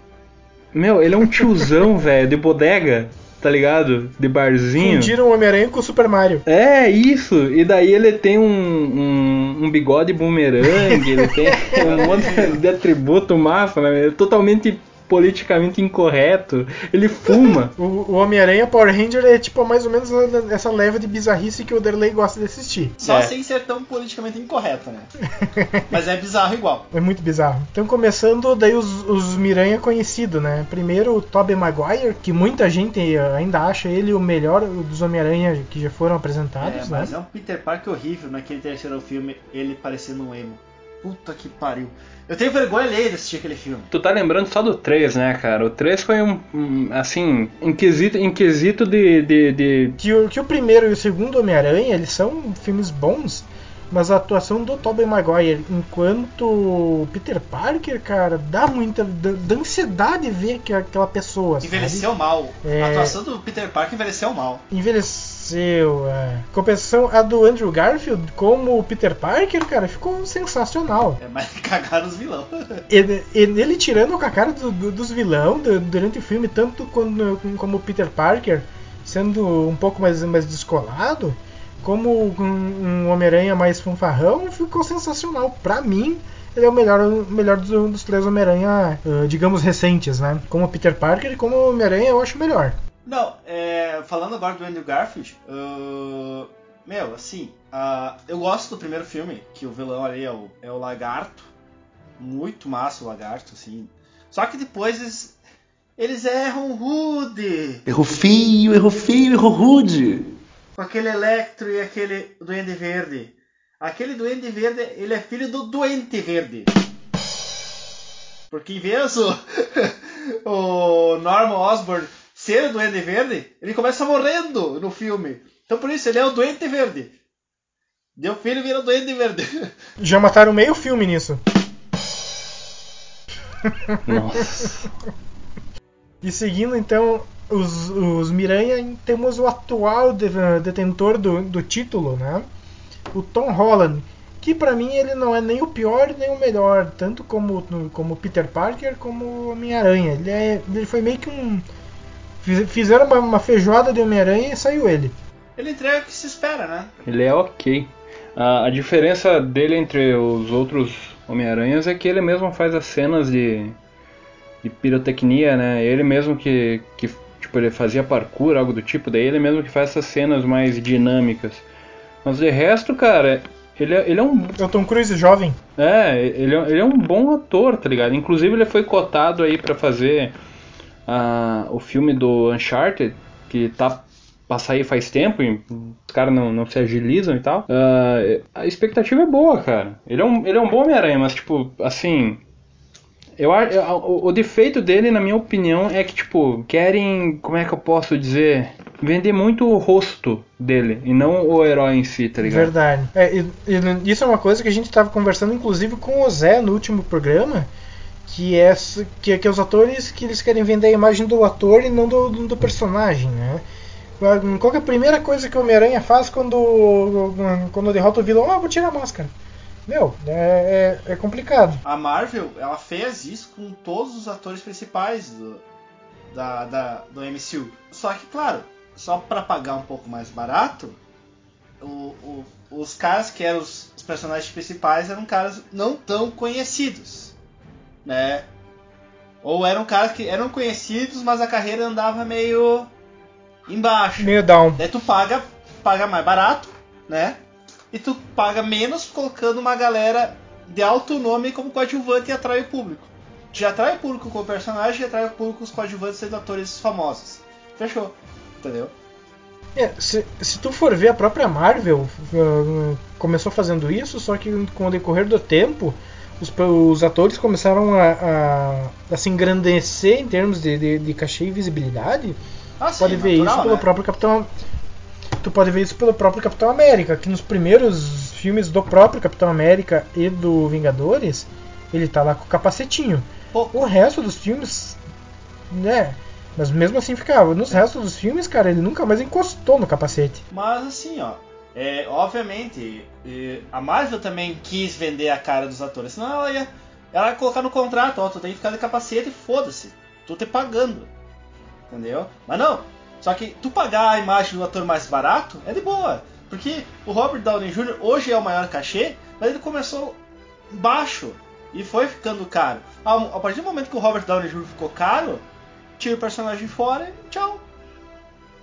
Meu, ele é um tiozão, velho, de bodega, tá ligado? De barzinho. Fundiram o Homem-Aranha com o Super Mario. É, isso. E daí ele tem um, um, um bigode bumerangue, ele tem um monte de atributo massa, né? É totalmente politicamente incorreto. Ele fuma. O, o Homem-Aranha Power Ranger é tipo mais ou menos essa leva de bizarrice que o Derley gosta de assistir. Só É. sem ser tão politicamente incorreto, né? Mas é bizarro igual. É muito bizarro. Então, começando daí os, os Miranha conhecidos, né? Primeiro o Tobey Maguire, que muita gente ainda acha ele o melhor dos Homem-Aranha que já foram É, apresentados, né? mas é um Peter Parker horrível naquele terceiro filme, ele parecendo um emo. Puta que pariu. Eu tenho vergonha alheia de assistir aquele filme. Tu tá lembrando só do 3, né, cara? O 3 foi um, um, assim, em quesito de, de, de Que o, que o primeiro e o segundo Homem-Aranha, eles são filmes bons, mas a atuação do Tobey Maguire enquanto Peter Parker, cara, dá muita. dá, dá ansiedade ver que aquela pessoa. sabe? Envelheceu mal. É. A atuação do Peter Parker envelheceu mal. Envelheceu, é. Compensação, a do Andrew Garfield como o Peter Parker, cara, ficou sensacional. É mais cagaram os vilão. Ele, ele tirando com a cara do- do- dos vilão du- durante o filme, tanto quando, como o Peter Parker, sendo um pouco mais, mais descolado, como um, um Homem-Aranha mais fanfarrão, ficou sensacional. Pra mim, ele é o melhor, melhor dos, dos três Homem-Aranha, ah, digamos, recentes, né? Como Peter Parker e como o Homem-Aranha eu acho melhor. Não, é, falando agora do Andrew Garfield, ah, meu, assim, ah, eu gosto do primeiro filme, que o vilão ali é o, é o lagarto. Muito massa o lagarto, assim. Só que depois eles, eles erram rude. Errou feio, errou feio, errou rude. Com aquele Electro e aquele Duende Verde. Aquele Duende Verde, ele é filho do Doente Verde. Porque em vez o, o Norman Osborn ser o Duende Verde, ele começa morrendo no filme. Então por isso ele é o Doente Verde. Deu filho e vira o Duende Verde. Já mataram meio filme nisso. Nossa. E seguindo então os, os Miranha, temos o atual de- detentor do, do título, né? O Tom Holland, que pra mim ele não é nem o pior nem o melhor, tanto como como Peter Parker como o Homem-Aranha. Ele, é, ele foi meio que um fizeram uma, uma feijoada de Homem-Aranha e saiu ele. Ele entrega o que se espera, né? Ele é ok. A, a diferença dele entre os outros Homem-Aranhas é que ele mesmo faz as cenas de, de pirotecnia, né? Ele mesmo que, que tipo, ele fazia parkour, algo do tipo, daí ele mesmo que faz essas cenas mais dinâmicas. Mas de resto, cara, Ele é, ele é um. É o Tom Cruise jovem. É, ele é, ele é um bom ator, tá ligado? Inclusive ele foi cotado aí pra fazer ah, o filme do Uncharted, que tá pra sair faz tempo e os caras não, não se agilizam e tal. Ah, a expectativa é boa, cara. Ele é um, ele é um bom Homem-Aranha, mas tipo, assim. Eu, o, o defeito dele, na minha opinião, é que, tipo, querem, como é que eu posso dizer? Vender muito o rosto dele e não o herói em si, tá ligado? Verdade. É, e- e isso é uma coisa que a gente estava conversando, inclusive, com o Zé no último programa, que é que, que os atores que eles querem vender a imagem do ator e não do, do personagem, né? Qual que é a primeira coisa que o Homem-Aranha faz quando, quando derrota o vilão? Ah, vou tirar a máscara. Meu, é, é, é complicado. A Marvel, ela fez isso com todos os atores principais do, da, da- do MCU. Só que, claro, só para pagar um pouco mais barato, o- o- os caras que eram os, os personagens principais eram caras não tão conhecidos, né? Ou eram caras que eram conhecidos, mas a carreira andava meio embaixo. Meio down. Daí tu paga, paga mais barato, né? E tu paga menos colocando uma galera de alto nome como coadjuvante e atrai o público. Já atrai o público com o personagem e atrai o público com os coadjuvantes sendo atores famosos. Fechou. Entendeu? É, se, se tu for ver a própria Marvel uh, começou fazendo isso, só que com o decorrer do tempo os, os atores começaram a, a- a se engrandecer em termos de, de, de cachê e visibilidade. Ah, Tu pode ver isso pelo né? próprio Capitão. Tu pode ver isso pelo próprio Capitão América, que nos primeiros filmes do próprio Capitão América e do Vingadores, ele tá lá com o capacetinho. Pô, O resto dos filmes, né? Mas mesmo assim ficava. Nos restos dos filmes, cara, ele nunca mais encostou no capacete. Mas assim, ó, é, obviamente, a Marvel também quis vender a cara dos atores, senão ela ia, ela ia colocar no contrato, ó, tu tem que ficar de capacete e foda-se, tô te pagando, entendeu? Mas não, só que tu pagar a imagem do ator mais barato é de boa, porque o Robert Downey Jr. hoje é o maior cachê, mas ele começou baixo e foi ficando caro. A, partir do momento que o Robert Downey Jr. ficou caro, tira o personagem fora e tchau,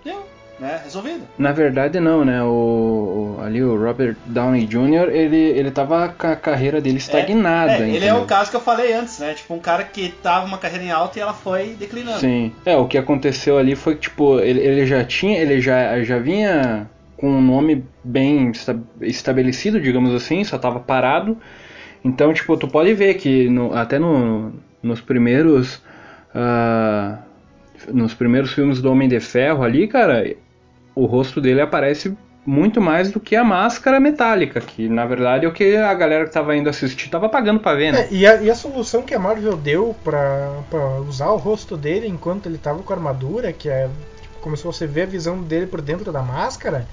deu, né, resolvido. Na verdade não, né? O, o- ali o Robert Downey Jr. ele ele tava com a carreira dele estagnada, É, ele é o caso que eu falei antes, né? Tipo, um cara que tava uma carreira em alta e ela foi declinando. Sim. É, o que aconteceu ali foi que tipo, ele, ele já tinha, ele já já vinha com um nome bem esta- estabelecido, digamos assim, só tava parado. Então, tipo, tu pode ver que no- até no, nos primeiros ah, nos primeiros filmes do Homem de Ferro ali, cara, o rosto dele aparece muito mais do que a máscara metálica, que na verdade é o que a galera que tava indo assistir tava pagando pra ver, né? É, e, a, e a solução que a Marvel deu pra usar o rosto dele enquanto ele tava com a armadura, que é. Tipo, começou a você ver a visão dele por dentro da máscara,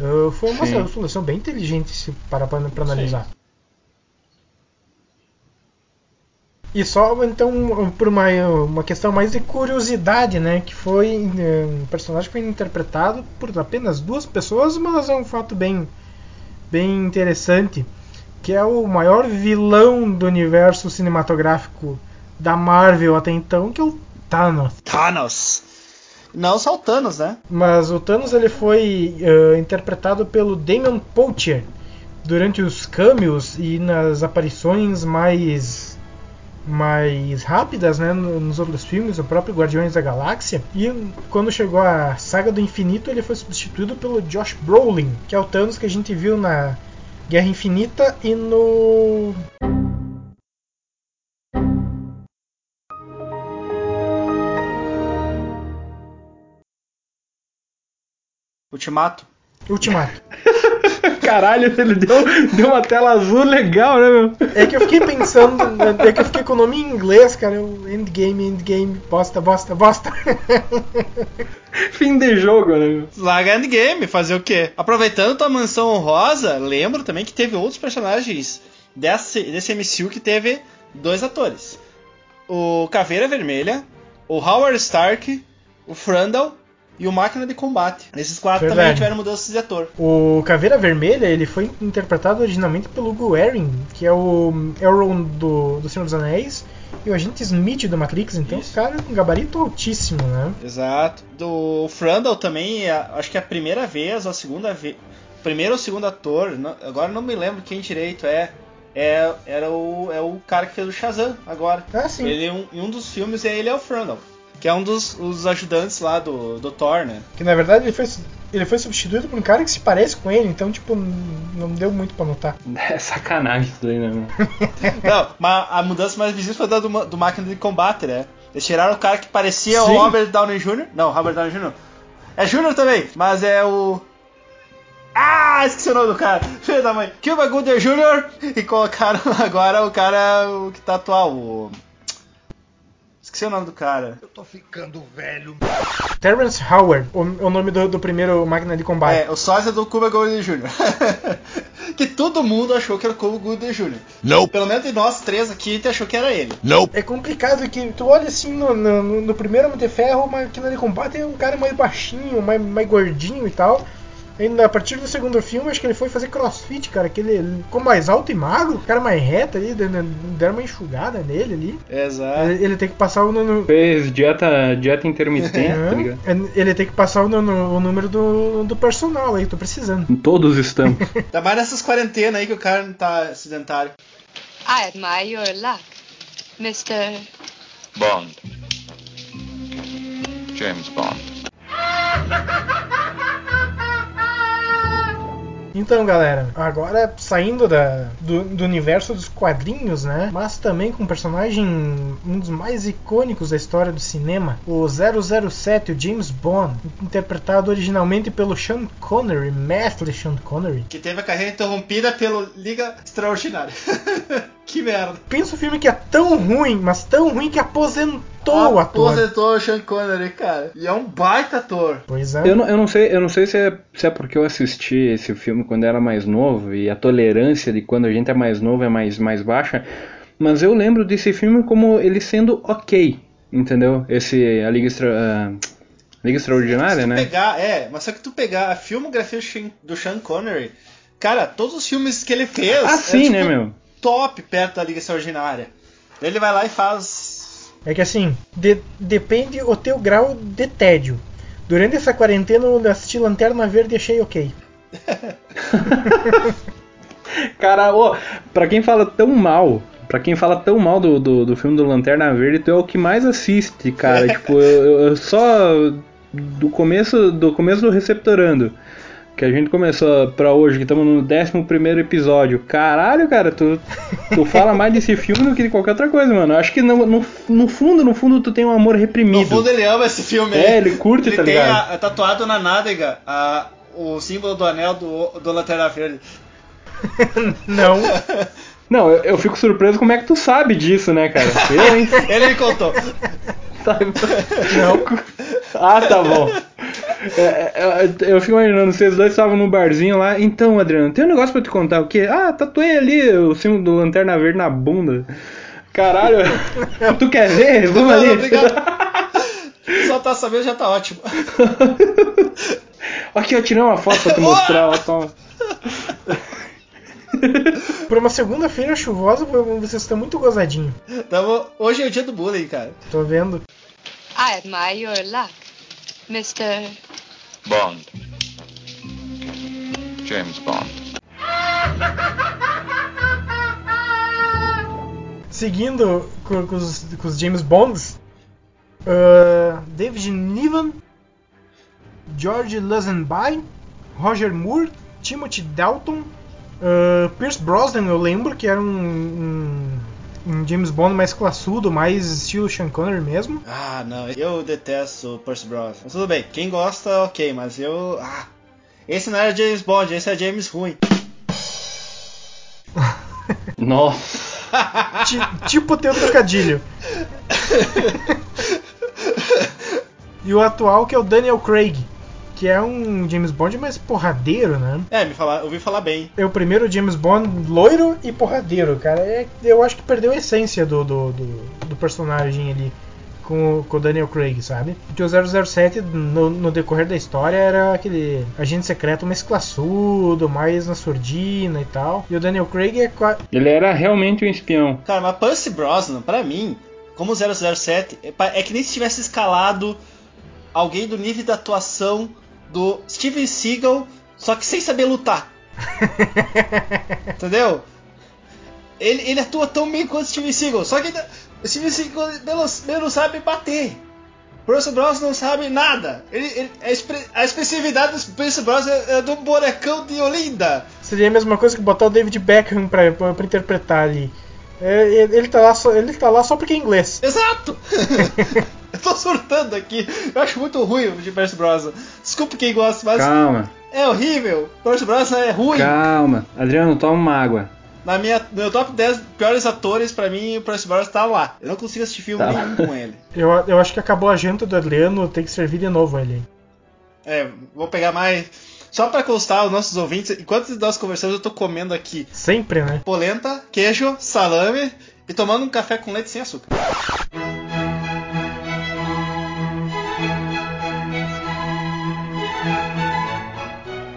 uh, foi uma Sim. solução bem inteligente se parar pra, pra analisar. E só então por uma, uma questão mais de curiosidade, né? Que foi eh, um personagem que foi interpretado por apenas duas pessoas, mas é um fato bem, bem interessante, que é o maior vilão do universo cinematográfico da Marvel até então, que é o Thanos. Thanos. Não só o Thanos, né? Mas o Thanos ele foi eh, interpretado pelo Damon Poacher durante os cameos e nas aparições mais mais rápidas, né, no- nos outros filmes, o próprio Guardiões da Galáxia. E quando chegou a Saga do Infinito, ele foi substituído pelo Josh Brolin, que é o Thanos que a gente viu na Guerra Infinita e no Ultimato. Ultimato. Caralho, ele deu, deu uma tela azul legal, né, meu? É que eu fiquei pensando, é que eu fiquei com o nome em inglês, cara, eu- Endgame, Endgame, bosta, bosta, bosta. Fim de jogo, né, meu? Larga Endgame, fazer o quê? Aproveitando tua mansão honrosa, lembro também que teve outros personagens desse, desse MCU que teve dois atores. O Caveira Vermelha, o Howard Stark, o Frandal e o Máquina de Combate. Esses quatro Verdade. também tiveram mudanças de ator. O Caveira Vermelha ele foi interpretado originalmente pelo Hugo que é o Elrond do, do Senhor dos Anéis, e o agente Smith do Matrix, então Isso. cara com gabarito altíssimo, né? Exato. Do Frandal também, é- acho que é a primeira vez ou a segunda vez. primeiro ou segundo ator, agora não me lembro quem direito é. É, era o, é o cara que fez o Shazam agora. Ah, sim. Ele, um- em um dos filmes, é ele é o Frandal. Que é um dos os ajudantes lá do, do Thor, né? Que na verdade ele foi, ele foi substituído por um cara que se parece com ele, então, tipo, não deu muito pra notar. É sacanagem isso daí, né? mano? Não, mas a mudança mais visível foi da do, do máquina de combate, né? Eles tiraram o cara que parecia Sim. o Robert Downey Jr. Não, Robert Downey Jr. É Jr. também, mas é o. Ah, esqueci o nome do cara. Filho da mãe. Cuba Gooding Jr. E colocaram agora o cara o que tá atual. O... Esqueci o nome do cara. Terrence Howard, o, o nome do, do primeiro máquina de combate. É, o sósia do Cuba Gooding Jr. que todo mundo achou que era o Cuba Gooding Jr. Nope. Pelo menos de nós três aqui, a gente achou que era ele. Nope. É complicado que tu olha assim no, no, no- no primeiro Homem de Ferro, o máquina de combate é um cara mais baixinho, mais, mais gordinho e tal. Ainda a partir do segundo filme, acho que ele foi fazer crossfit, cara, que ele, ficou mais alto e magro, o cara mais reto ali, deram deram uma enxugada nele ali. Exato. Ele, ele tem que passar o, no, Fez dieta, dieta intermitente, tá ligado? ele tem que passar o, no- o número do, do personal aí, tô precisando. Todos estamos. Ainda mais nessas quarentenas aí que o cara não tá sedentário. I admire your luck, Mr. Bond. James Bond. Então, galera, agora saindo da, do, do universo dos quadrinhos, né? Mas também com um personagem, um dos mais icônicos da história do cinema, o 007, o James Bond, interpretado originalmente pelo Sean Connery, mestre Sean Connery. Que teve a carreira interrompida pelo Liga Extraordinária. que merda. Pensa um filme que é tão ruim, mas tão ruim que aposentou o ator. Aposentou o Sean Connery, cara. E é um baita ator. Pois é. Eu não, eu não sei, eu não sei se é, se é porque eu assisti esse filme quando era mais novo e a tolerância de quando a gente é mais novo é mais, mais baixa, mas eu lembro desse filme como ele sendo ok, entendeu? Esse a Liga, Extra, ah, Liga Extraordinária, né? pegar, é, mas só que tu pegar a filmografia do Sean- do Sean Connery, cara, todos os filmes que ele fez. Ah, é, sim, tipo, né, meu? Top perto da Liga Extraordinária. Ele vai lá e faz. É que assim, de- depende o teu grau de tédio. Durante essa quarentena eu assisti Lanterna Verde e achei ok. Cara, ô, pra quem fala tão mal, pra quem fala tão mal do, do, do filme do Lanterna Verde, tu é o que mais assiste, cara. tipo, eu, eu- eu só do começo do começo do Receptorando, que a gente começou pra hoje, que estamos no 11 primeiro episódio. Caralho, cara, tu, tu fala mais desse filme do que de qualquer outra coisa, mano. Eu Acho que no, no, no fundo, no fundo, tu tem um amor No reprimido. fundo ele ama esse filme É, ele curte, ele tá tem ligado? a- a tatuado na nádega a, o símbolo do anel do, do Lanterna Verde. Não. Não, eu, eu fico surpreso como é que tu sabe disso, né, cara? Eu, hein? Ele me contou. Não. Ah, tá bom. É, é, é, eu fico imaginando, vocês dois estavam no barzinho lá. Então, Adriano, tem um negócio pra te contar. O quê? Ah, tatuei ali o símbolo do Lanterna Verde na bunda. Caralho. tu quer ver? Vamos Não, ali. não, obrigado. Só tá sabendo já tá ótimo. Aqui, eu tirei uma foto pra te mostrar. Ó, toma. Por uma segunda-feira chuvosa, vocês estão muito gozadinho. Tamo, hoje é o dia do bullying, cara. Tô vendo. I admire your luck, Mr. Bond. James Bond. Seguindo com, com os, com os James Bonds, ah, David Niven, George Lazenby, Roger Moore, Timothy Dalton, ah, Pierce Brosnan, eu lembro que era um, um, um James Bond mais classudo, mais estilo Sean Connery mesmo. Ah, não. Eu detesto o Percy Brosnan. Mas tudo bem. Quem gosta, ok. Mas eu... Ah, esse não era James Bond. Esse é James ruim. Nossa. Ti- tipo teu trocadilho. e o atual que é o Daniel Craig, que é um James Bond mais porradeiro, né? É, me falar, ouvi falar bem. É o primeiro James Bond loiro e porradeiro, cara. É, eu acho que perdeu a essência do, do, do, do personagem ali com, o- Daniel Craig, sabe? Porque o 007, no, no decorrer da história, era aquele agente secreto mais classudo, mais na surdina e tal. E o Daniel Craig é qua- Ele era realmente um espião. Cara, mas Percy Brosnan, pra mim, como 007, é é que nem se tivesse escalado alguém do nível da atuação do Steven Seagal, só que sem saber lutar. Entendeu? Ele, ele atua tão bem quanto Steven Seagal, só que o Steven Seagal menos sabe bater. Bruce Bros não sabe nada. Ele, ele- a, expre- a expressividade do Bruce Bros é, é do bonecão de Olinda. Seria a mesma coisa que botar o David Beckham pra, pra, pra interpretar ali. É, ele, ele tá lá só, ele tá lá só porque é inglês. Exato! Eu tô surtando aqui. Eu acho muito ruim o de Bruce Bros. Desculpa quem gosta, mas Calma, é horrível. Bruce Bros é ruim. calma. Adriano, toma uma água. Na minha, no meu top 10 piores atores, pra mim, o Bruce Bros tá lá. Eu não consigo assistir filme Tá. nenhum com ele. Eu, eu acho que acabou a janta do Adriano, tem que servir de novo ele. É, vou pegar mais. Só pra constar os nossos ouvintes, enquanto nós conversamos, eu tô comendo aqui Sempre, né? polenta, queijo, salame e tomando um café com leite sem açúcar.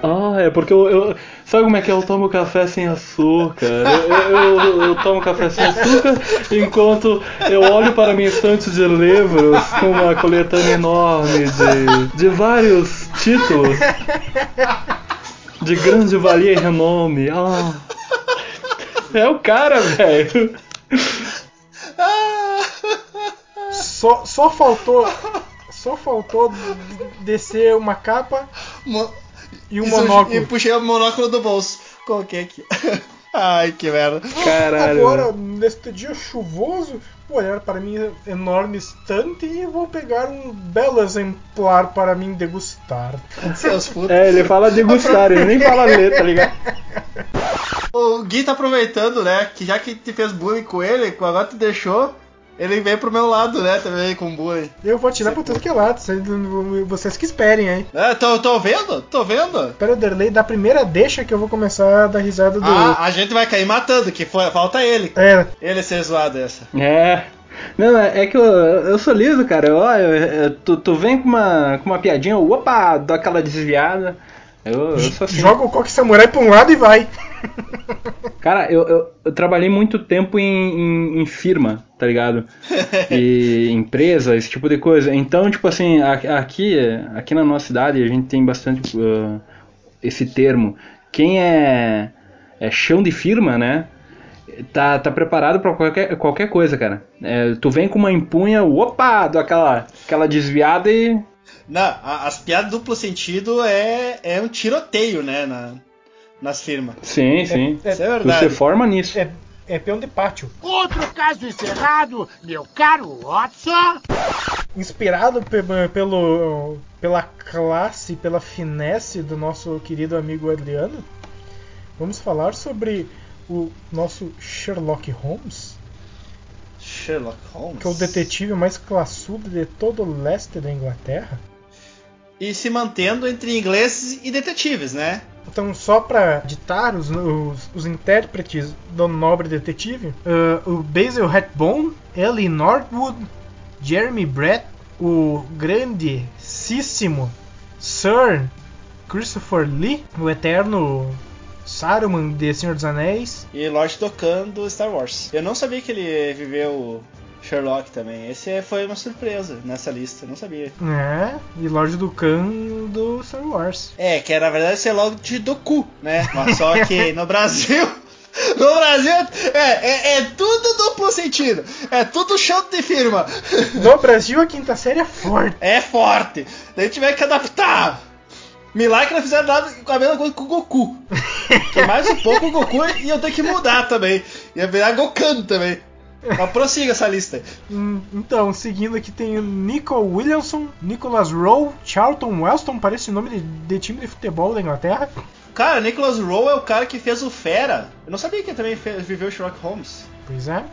Ah, é porque eu, eu- Sabe como é que eu tomo café sem açúcar? Eu, eu- eu- eu tomo café sem açúcar enquanto eu olho para minha estante de livros com uma coletânea enorme de, de vários títulos de grande valia e renome. Ah, é o cara, velho. Só, só faltou. Só faltou descer uma capa Mo- e um monóculo. E puxei o monóculo do bolso. Coloquei aqui. Ai, que merda. Caralho. Agora, neste dia chuvoso, vou olhar para minha enorme estante e vou pegar um belo exemplar para mim degustar. Seus putos. É, ele fala degustar, ele nem fala ler, tá ligado? O Gui tá aproveitando, né? Que já que te fez bullying com ele, agora te deixou, ele veio pro meu lado, né? Também com bullying. Eu vou tirar pra tudo que é lado, vocês, que esperem, hein? É, tô, tô vendo? Tô vendo? Espera o Derlei da primeira deixa que eu vou começar a dar risada do. Ah, a gente vai cair matando, que foi, falta ele. É, Ele ser zoado essa. É. Não, é é que eu, eu sou liso, cara. Eu, eu- eu- tu, tu vem com uma, com uma piadinha, opa, dou aquela desviada. Eu, eu sou assim. joga o coque samurai pra um lado e vai. Cara, eu, eu, eu trabalhei muito tempo em, em, em firma, tá ligado? E empresa, esse tipo de coisa. Então, tipo assim, aqui, aqui na nossa cidade a gente tem bastante uh, esse termo. Quem é, é chão de firma, né? Tá, tá preparado pra qualquer, qualquer coisa, cara. É, tu vem com uma empunha, opa, dou aquela, aquela desviada e. Não, a- as piadas duplo sentido é, é um tiroteio, né? Na, nas firmas. Sim, sim. É, Isso é verdade. se forma nisso. é, é peão de pátio. Outro caso encerrado, meu caro Watson. Inspirado pe- pelo, pela classe, pela finesse do nosso querido amigo Adriano, vamos falar sobre o nosso Sherlock Holmes, Sherlock Holmes. que é o detetive mais classudo de todo o leste da Inglaterra. E se mantendo entre ingleses e detetives, né? Então, só para ditar os, os, os intérpretes do nobre detetive, ah, o Basil Rathbone, Ellie Northwood, Jeremy Brett, o grandíssimo Sir Christopher Lee, o eterno Saruman de Senhor dos Anéis, E Lord Dokkan do Star Wars. Eu não sabia que ele viveu Sherlock também. Esse foi uma surpresa nessa lista, não sabia. né? E Lorde do Khan do Star Wars. É, que era, na verdade ser logo de Doku, né? Mas só que no Brasil. No Brasil é, é, é tudo duplo sentido. É tudo chão de firma. No Brasil, a quinta série é forte. É forte. Daí tiver que adaptar. Milagre não fizeram nada com a mesma coisa com o Goku. Que mais um pouco o Goku ia ter que mudar também. Ia virar Gokan também. Mas prossiga essa lista. Hum, Então, seguindo aqui tem o Nico Williamson, Nicholas Rowe, Charlton Weston, parece nome de, de time de futebol da Inglaterra. Cara, Nicholas Rowe é o cara que fez o Fera. Eu não sabia que ele também fez, viveu Sherlock Holmes. Pois é.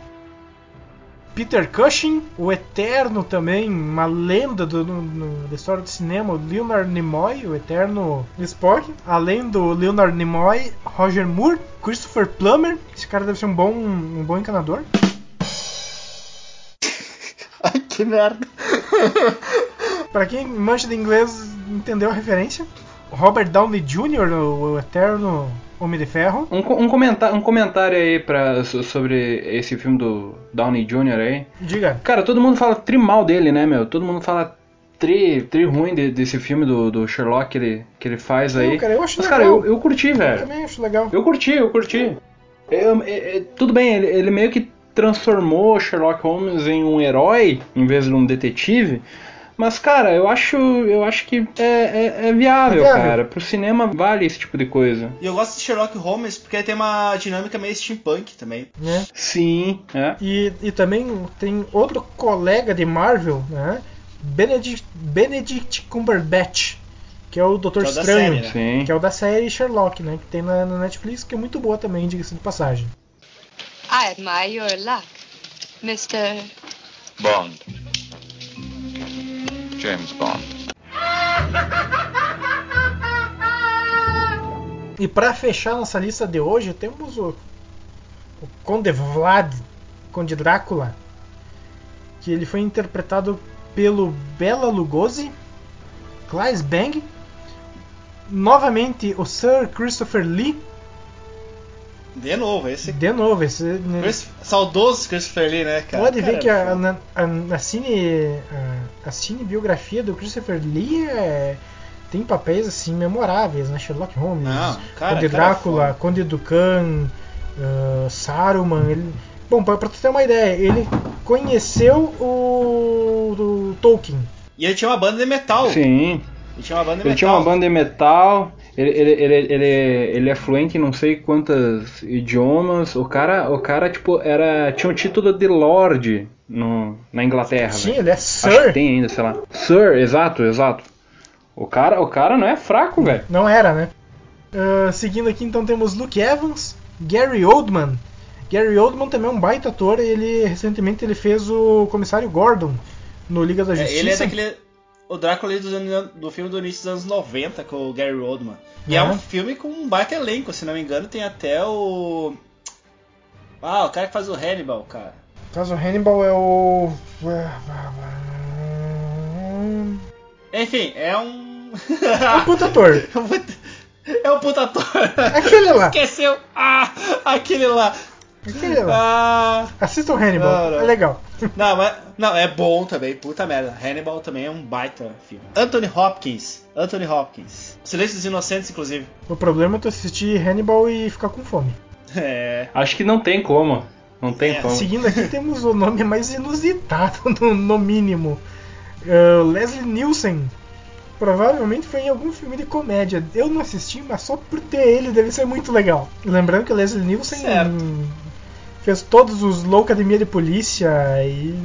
Peter Cushing, o eterno também, uma lenda do, no- no- da história do cinema, o Leonard Nimoy, o eterno Spock. Além do Leonard Nimoy, Roger Moore, Christopher Plummer, esse cara deve ser um bom, um bom encanador. Ai, que merda. Pra quem mancha de inglês entendeu a referência. Robert Downey Jr., o, eterno Homem de Ferro. Um, um, comentário, um comentário aí pra, so- sobre esse filme do Downey Jr. aí. Diga. Cara, todo mundo fala trimal dele, né, meu? Todo mundo fala tri, tri ruim de- desse filme do, do Sherlock que ele, que ele faz aí. Não, cara, eu acho Mas, legal. cara, eu, eu curti, Eu velho. também acho legal. Eu curti, eu curti. Eu- é- é- tudo bem, ele, ele meio que transformou Sherlock Holmes em um herói em vez de um detetive. Mas, cara, eu acho, eu acho que é, é- é viável, É viável. cara. Pro cinema vale esse tipo de coisa. E eu gosto de Sherlock Holmes porque tem uma dinâmica meio steampunk também. Né? Sim, é. E, e também tem outro colega de Marvel, né? Benedict, Benedict Cumberbatch, que é o Doutor é Estranho, série, né? Sim. que é o da série Sherlock, né? Que tem na, na Netflix, que é muito boa também, diga-se de passagem. I admire your luck, Mr. Bond. James Bond. E pra fechar nossa lista de hoje, temos o, o Conde Vlad, Conde Drácula, que ele foi interpretado pelo Bela Lugosi, Claes Bang, novamente o Sir Christopher Lee, De novo, esse de novo, esse, né, Chris- saudoso Christopher Lee, né, cara? pode ver que a, na- a, a cine, a, a cinebiografia do Christopher Lee é- tem papéis assim memoráveis, né? Sherlock Holmes, Não, cara, Conde cara, Drácula, foda. Conde Dukan, uh, Saruman. Ele... Bom, pra, pra tu ter uma ideia, ele conheceu o, o Tolkien. E ele tinha uma banda de metal. Sim. Ele tinha uma banda de Ele metal. tinha uma banda de metal, ele, ele, ele, ele, ele é fluente em não sei quantos idiomas. O cara, o cara tipo, era, tinha o título de Lord no, na Inglaterra. Sim, ele é Acho que Sir. tem ainda, sei lá. Sir, exato, exato. O cara, o cara não é fraco, velho. Não era, né? Uh, seguindo aqui, então, temos Luke Evans, Gary Oldman. Gary Oldman também é um baita ator. Ele recentemente ele fez o Comissário Gordon no Liga da É, Justiça. ele é daquele. O Drácula anos- do filme do início dos anos 90 com o Gary Oldman. E é Uhum. um filme com um baita elenco, se não me engano, tem até o. Ah, o cara que faz o Hannibal, cara. Caso, o Hannibal é o. Enfim, é um. É um puta ator. é um puta ator. Aquele lá. Esqueceu. Ah, aquele lá. Ah. Assista o Hannibal, Não, não. é legal. Não, mas. Não, é bom também, puta merda. Hannibal também é um baita filme. Anthony Hopkins. Anthony Hopkins. Silêncio dos Inocentes, inclusive. O problema é tu assistir Hannibal e ficar com fome. É. Acho que não tem como. Não tem É, como. Seguindo aqui temos o nome mais inusitado, no, no mínimo. Uh, Leslie Nielsen. Provavelmente foi em algum filme de comédia. Eu não assisti, mas só por ter ele deve ser muito legal. Lembrando que o Leslie Nielsen Certo. Fez todos os Loucademia de Polícia e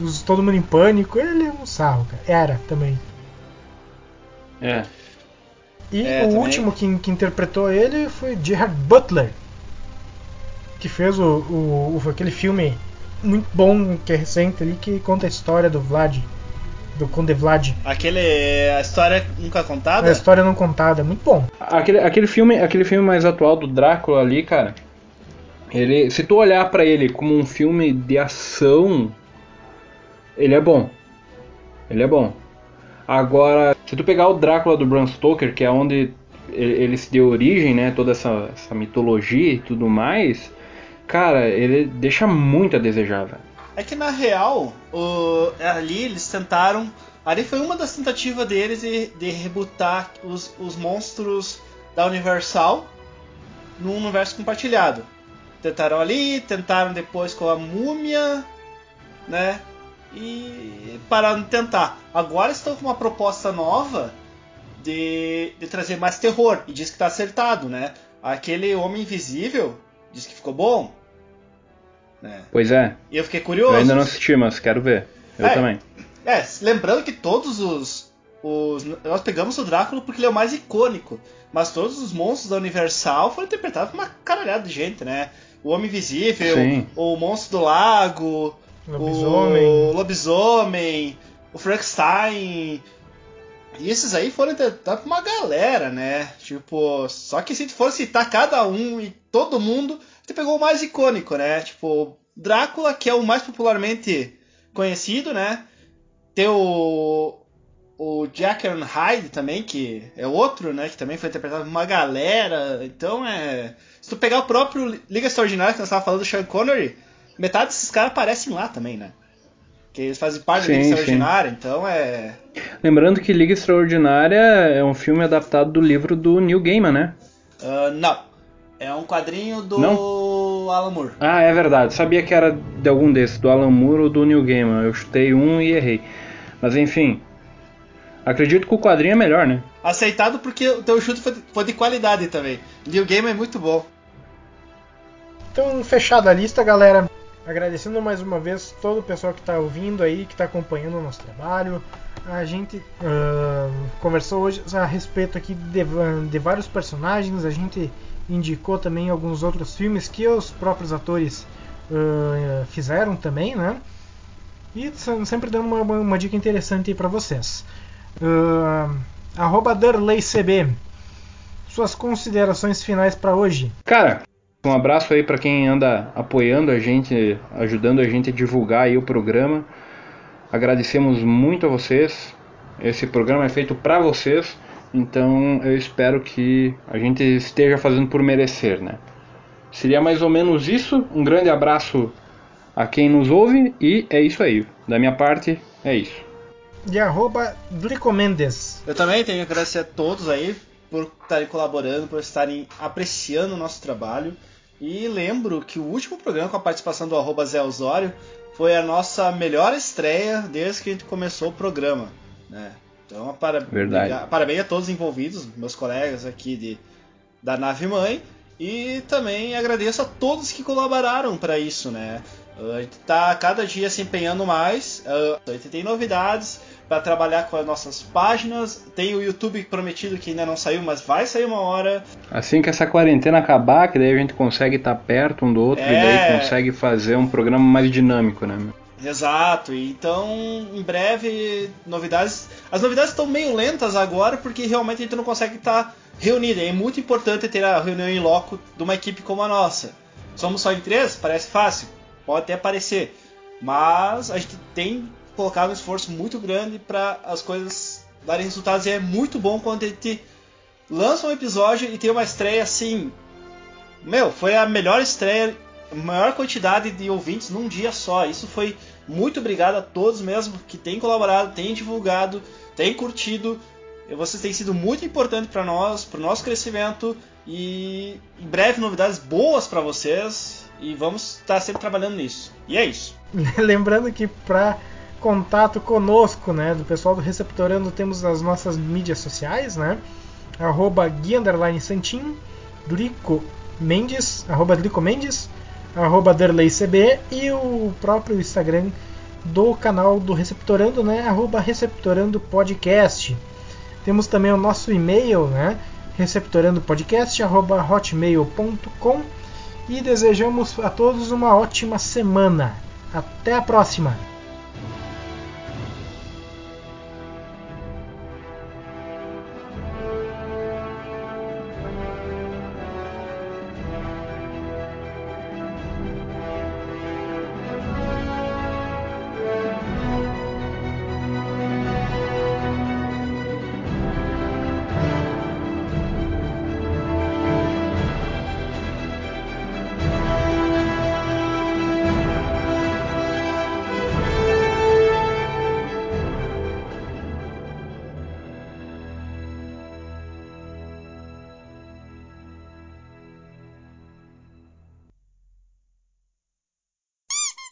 os Todo Mundo em Pânico. Ele é um sarro, cara. Era também. É. E É, o também. último que, que interpretou ele foi Gerard Butler, que fez o, o- o- aquele filme muito bom que é recente ali que conta a história do Vlad, do Conde Vlad, Aquele. A história nunca contada? a história não contada, muito bom. Aquele, aquele filme, aquele filme mais atual do Drácula ali, cara. Ele, se tu olhar pra ele como um filme de ação, ele é bom. Ele é bom. Agora, se tu pegar o Drácula do Bram Stoker, que é onde ele, se deu origem, né, toda essa, essa mitologia e tudo mais, cara, ele deixa muito a desejar, velho. É que na real, o- ali eles tentaram. Ali foi uma das tentativas deles de, de rebootar os, os monstros da Universal num universo compartilhado. Tentaram ali, tentaram depois com a múmia, né? E pararam de tentar. Agora estão com uma proposta nova de, de trazer mais terror. E diz que está acertado, né? Aquele Homem Invisível diz que ficou bom. Né? Pois é, E eu fiquei curioso. eu ainda não assisti, mas quero ver. Eu É. também. É, lembrando que todos os, os. Nós pegamos o Drácula porque ele é o mais icônico. Mas todos os monstros da Universal foram interpretados por uma caralhada de gente, né? O Homem Invisível, Sim. o Monstro do Lago, Lobisomem. o Lobisomem, o Frankenstein. E esses aí foram interpretados por uma galera, né? Tipo, só que se tu for citar cada um e todo mundo, tu pegou o mais icônico, né? Tipo, Drácula, que é o mais popularmente conhecido, né? Tem o, o Jack and Hyde também, que é outro, né? Que também foi interpretado por uma galera. Então é. Se tu pegar o próprio Liga Extraordinária que nós estávamos falando do Sean Connery, metade desses caras aparecem lá também, né? Que eles fazem parte Sim, da Liga sim. Extraordinária, então é. Lembrando que Liga Extraordinária é um filme adaptado do livro do Neil Gaiman, né? Ah, não. É um quadrinho do Alan Moore. Ah, é verdade. Sabia que era de algum desses, do Alan Moore ou do Neil Gaiman. Eu chutei um e errei. Mas enfim, acredito que o quadrinho é melhor, né? Aceitado porque o teu chute foi de, qualidade também. New Game é muito bom. Então, fechada a lista, galera. Agradecendo mais uma vez todo o pessoal que está ouvindo aí, que está acompanhando o nosso trabalho. A gente ah, conversou hoje a respeito aqui de, de vários personagens. A gente indicou também alguns outros filmes que os próprios atores ah, fizeram também, né? E sempre dando uma, uma- uma dica interessante aí para vocês. Uh, arroba DurleyCB. Suas considerações finais para hoje. Cara, um abraço aí pra quem anda apoiando a gente, ajudando a gente a divulgar aí o programa. Agradecemos muito a vocês. Esse programa é feito pra vocês, então eu espero que a gente esteja fazendo por merecer, né? Seria mais ou menos isso. Um grande abraço a quem nos ouve e é isso aí. Da minha parte, é isso. E arroba Glicomendes. Eu também tenho que agradecer a todos aí por estarem colaborando, por estarem apreciando o nosso trabalho. E lembro que o último programa com a participação do arroba Zé Osório foi a nossa melhor estreia desde que a gente começou o programa. Né? Então, para... Parabéns a todos os envolvidos, meus colegas aqui de, da nave mãe. E também agradeço a todos que colaboraram para isso, né? A gente está cada dia se empenhando mais. A gente tem novidades para trabalhar com as nossas páginas. Tem o YouTube prometido que ainda não saiu, mas vai sair uma hora. Assim que essa quarentena acabar, que daí a gente consegue estar perto um do outro e daí É. consegue fazer um programa mais dinâmico, né? Exato. Então, em breve, novidades. As novidades estão meio lentas agora porque realmente a gente não consegue estar reunido. É muito importante ter a reunião em loco de uma equipe como a nossa. Somos só em três? Parece fácil. Pode até parecer. Mas a gente tem colocado um esforço muito grande para as coisas darem resultados. E é muito bom quando gente lança um episódio e tem uma estreia assim. Meu, foi a melhor estreia, maior quantidade de ouvintes num dia só. Isso foi muito obrigado a todos mesmo que têm colaborado, têm divulgado, têm curtido. Vocês têm sido muito importantes para nós, para o nosso crescimento e em breve novidades boas para vocês e vamos estar sempre trabalhando nisso. E é isso. Lembrando que para contato conosco, né, do pessoal do Receptorando, temos as nossas mídias sociais, né? Arroba Gui Underline Santin, Drico Mendes, arroba Drico Mendes, arroba DerleyCB e o próprio Instagram do canal do Receptorando, né? Arroba Receptorando Podcast. Temos também o nosso e-mail, né? receptorandopodcast.hotmail.com e desejamos a todos uma ótima semana. Até a próxima!